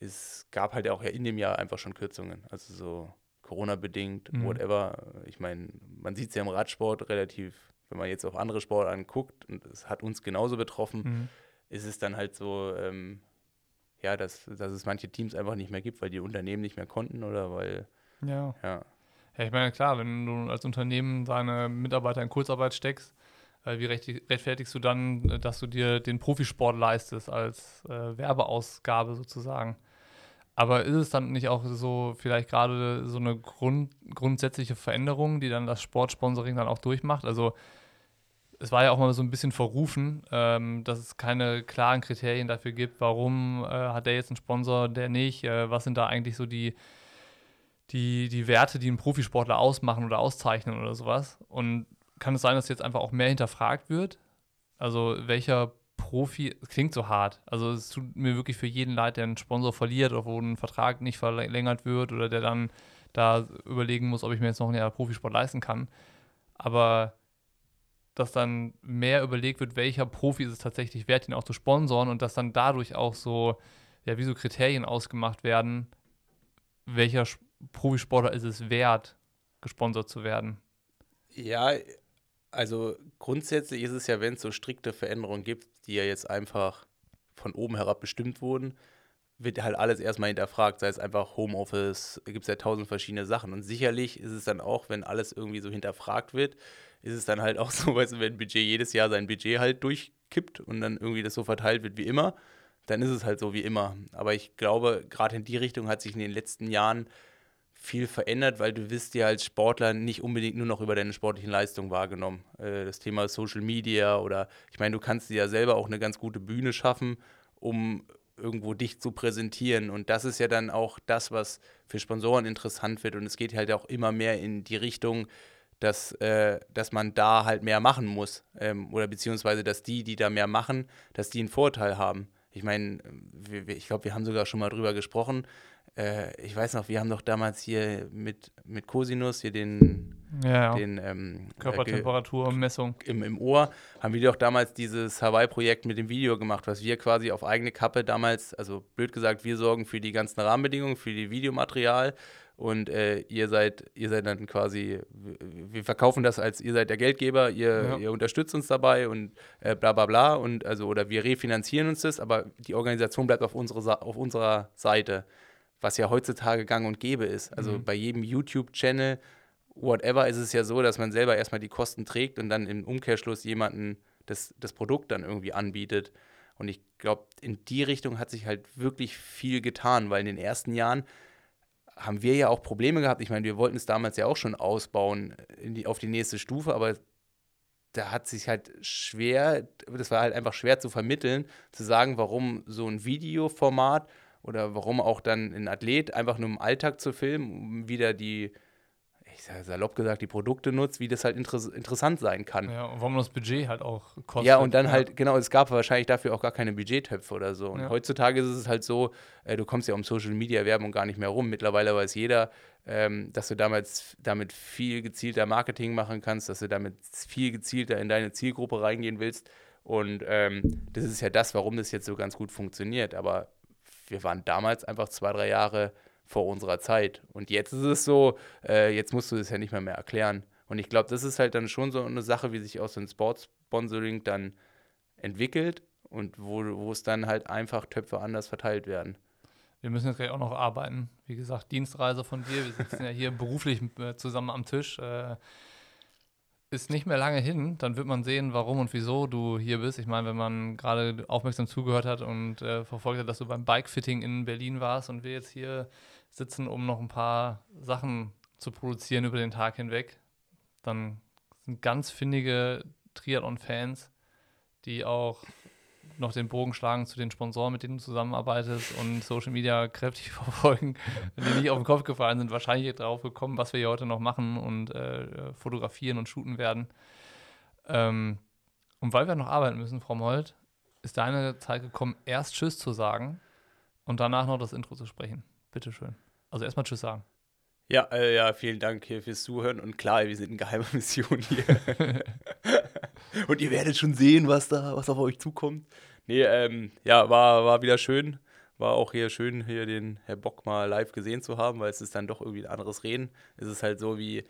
es gab halt auch ja in dem Jahr einfach schon Kürzungen. Also so Corona-bedingt, mhm. whatever. Ich meine, man sieht es ja im Radsport relativ, wenn man jetzt auf andere Sport anguckt, und es hat uns genauso betroffen, mhm. ist es dann halt so, ähm, ja, dass, dass es manche Teams einfach nicht mehr gibt, weil die Unternehmen nicht mehr konnten oder weil. Ja. Ja, ja ich meine, klar, wenn du als Unternehmen deine Mitarbeiter in Kurzarbeit steckst, äh, wie rechtfertigst du dann, dass du dir den Profisport leistest als äh, Werbeausgabe sozusagen? Aber ist es dann nicht auch so vielleicht gerade so eine Grund, grundsätzliche Veränderung, die dann das Sportsponsoring dann auch durchmacht? Also es war ja auch mal so ein bisschen verrufen, ähm, dass es keine klaren Kriterien dafür gibt, warum äh, hat der jetzt einen Sponsor, der nicht, äh, was sind da eigentlich so die, die, die Werte, die einen Profisportler ausmachen oder auszeichnen oder sowas. Und kann es sein, dass jetzt einfach auch mehr hinterfragt wird? Also welcher Profi, klingt so hart. Also es tut mir wirklich für jeden leid, der einen Sponsor verliert oder wo ein Vertrag nicht verlängert wird oder der dann da überlegen muss, ob ich mir jetzt noch ein Jahr Profisport leisten kann. Aber dass dann mehr überlegt wird, welcher Profi ist es tatsächlich wert, ihn auch zu sponsoren und dass dann dadurch auch so, ja, wie so Kriterien ausgemacht werden, welcher Profisportler ist es wert, gesponsert zu werden. Ja, also grundsätzlich ist es ja, wenn es so strikte Veränderungen gibt, die ja jetzt einfach von oben herab bestimmt wurden, wird halt alles erstmal hinterfragt, sei es einfach Homeoffice, gibt es ja tausend verschiedene Sachen. Und sicherlich ist es dann auch, wenn alles irgendwie so hinterfragt wird, ist es dann halt auch so, weißt du, wenn ein Budget jedes Jahr sein Budget halt durchkippt und dann irgendwie das so verteilt wird wie immer, dann ist es halt so wie immer. Aber ich glaube, gerade in die Richtung hat sich in den letzten Jahren viel verändert, weil du wirst ja als Sportler nicht unbedingt nur noch über deine sportlichen Leistungen wahrgenommen. Äh, das Thema Social Media oder ich meine, du kannst dir ja selber auch eine ganz gute Bühne schaffen, um irgendwo dich zu präsentieren. Und das ist ja dann auch das, was für Sponsoren interessant wird. Und es geht halt auch immer mehr in die Richtung, dass, äh, dass man da halt mehr machen muss. Ähm, oder beziehungsweise, dass die, die da mehr machen, dass die einen Vorteil haben. Ich meine, ich glaube, wir haben sogar schon mal drüber gesprochen. Äh, ich weiß noch, wir haben doch damals hier mit, mit Cosinus hier den, Ja, ja. den ähm, äh, Körpertemperaturmessung. im, im Ohr, haben wir doch damals dieses Hawaii-Projekt mit dem Video gemacht, was wir quasi auf eigene Kappe damals, also blöd gesagt, wir sorgen für die ganzen Rahmenbedingungen, für die Videomaterial und äh, ihr seid, ihr seid dann quasi, wir verkaufen das als ihr seid der Geldgeber, ihr, Ja. ihr unterstützt uns dabei und äh, bla bla bla und also oder wir refinanzieren uns das, aber die Organisation bleibt auf, unsere, Sa- auf unserer Seite, was ja heutzutage gang und gäbe ist. Also Mhm. bei jedem YouTube-Channel whatever ist es ja so, dass man selber erstmal die Kosten trägt und dann im Umkehrschluss jemanden das, das Produkt dann irgendwie anbietet. Und ich glaube, in die Richtung hat sich halt wirklich viel getan, weil in den ersten Jahren haben wir ja auch Probleme gehabt. Ich meine, wir wollten es damals ja auch schon ausbauen die, auf die nächste Stufe, aber da hat sich halt schwer, das war halt einfach schwer zu vermitteln, zu sagen, warum so ein Videoformat oder warum auch dann ein Athlet einfach nur im Alltag zu filmen, um wieder die, ich sag salopp gesagt, die Produkte nutzt, wie das halt interess interessant sein kann. Ja, und warum das Budget halt auch kostet. Ja, und dann halt, genau, es gab wahrscheinlich dafür auch gar keine Budgettöpfe oder so. Und Ja. heutzutage ist es halt so, äh, du kommst ja um Social Media Werbung gar nicht mehr rum. Mittlerweile weiß jeder, ähm, dass du damals, damit viel gezielter Marketing machen kannst, dass du damit viel gezielter in deine Zielgruppe reingehen willst. Und ähm, das ist ja das, warum das jetzt so ganz gut funktioniert. Aber wir waren damals einfach zwei, drei Jahre vor unserer Zeit. Und jetzt ist es so, äh, jetzt musst du das ja nicht mehr, mehr erklären. Und ich glaube, das ist halt dann schon so eine Sache, wie sich aus ein Sportsponsoring dann entwickelt und wo, wo es dann halt einfach Töpfe anders verteilt werden. Wir müssen jetzt gleich auch noch arbeiten. Wie gesagt, Dienstreise von dir. Wir sitzen ja hier beruflich äh, zusammen am Tisch. Äh, ist nicht mehr lange hin. Dann wird man sehen, warum und wieso du hier bist. Ich meine, wenn man gerade aufmerksam zugehört hat und äh, verfolgt hat, dass du beim Bikefitting in Berlin warst und wir jetzt hier sitzen, um noch ein paar Sachen zu produzieren über den Tag hinweg, dann sind ganz findige Triathlon-Fans, die auch noch den Bogen schlagen zu den Sponsoren, mit denen du zusammenarbeitest und Social Media kräftig verfolgen, die nicht auf den Kopf gefallen sind, wahrscheinlich drauf gekommen, was wir hier heute noch machen und äh, fotografieren und shooten werden. Ähm, und weil wir noch arbeiten müssen, Frau Molt, ist deine Zeit gekommen, erst Tschüss zu sagen und danach noch das Intro zu sprechen. Bitteschön. Also erstmal Tschüss sagen. Ja, äh, ja, vielen Dank hier fürs Zuhören. Und klar, wir sind in geheimer Mission hier. und ihr werdet schon sehen, was da, was auf euch zukommt. Nee, ähm, ja, war, war wieder schön. War auch hier schön, hier den Herr Bock mal live gesehen zu haben, weil es ist dann doch irgendwie ein anderes Reden. Es ist halt so wie,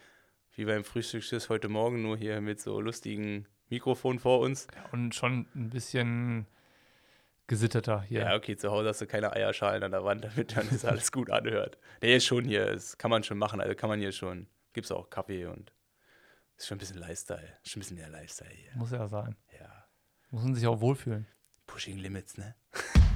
wie beim Frühstücksschiss heute Morgen, nur hier mit so lustigen Mikrofon vor uns. Ja, und schon ein bisschen gesitteter hier. Ja, okay, zu Hause hast du keine Eierschalen an der Wand, damit dann das alles gut anhört. Nee, ist schon hier, das kann man schon machen, also kann man hier schon. Gibt's auch Kaffee und ist schon ein bisschen Lifestyle. Schon ein bisschen mehr Lifestyle hier. Muss ja sein. Ja. Muss man sich auch wohlfühlen. Pushing Limits, ne?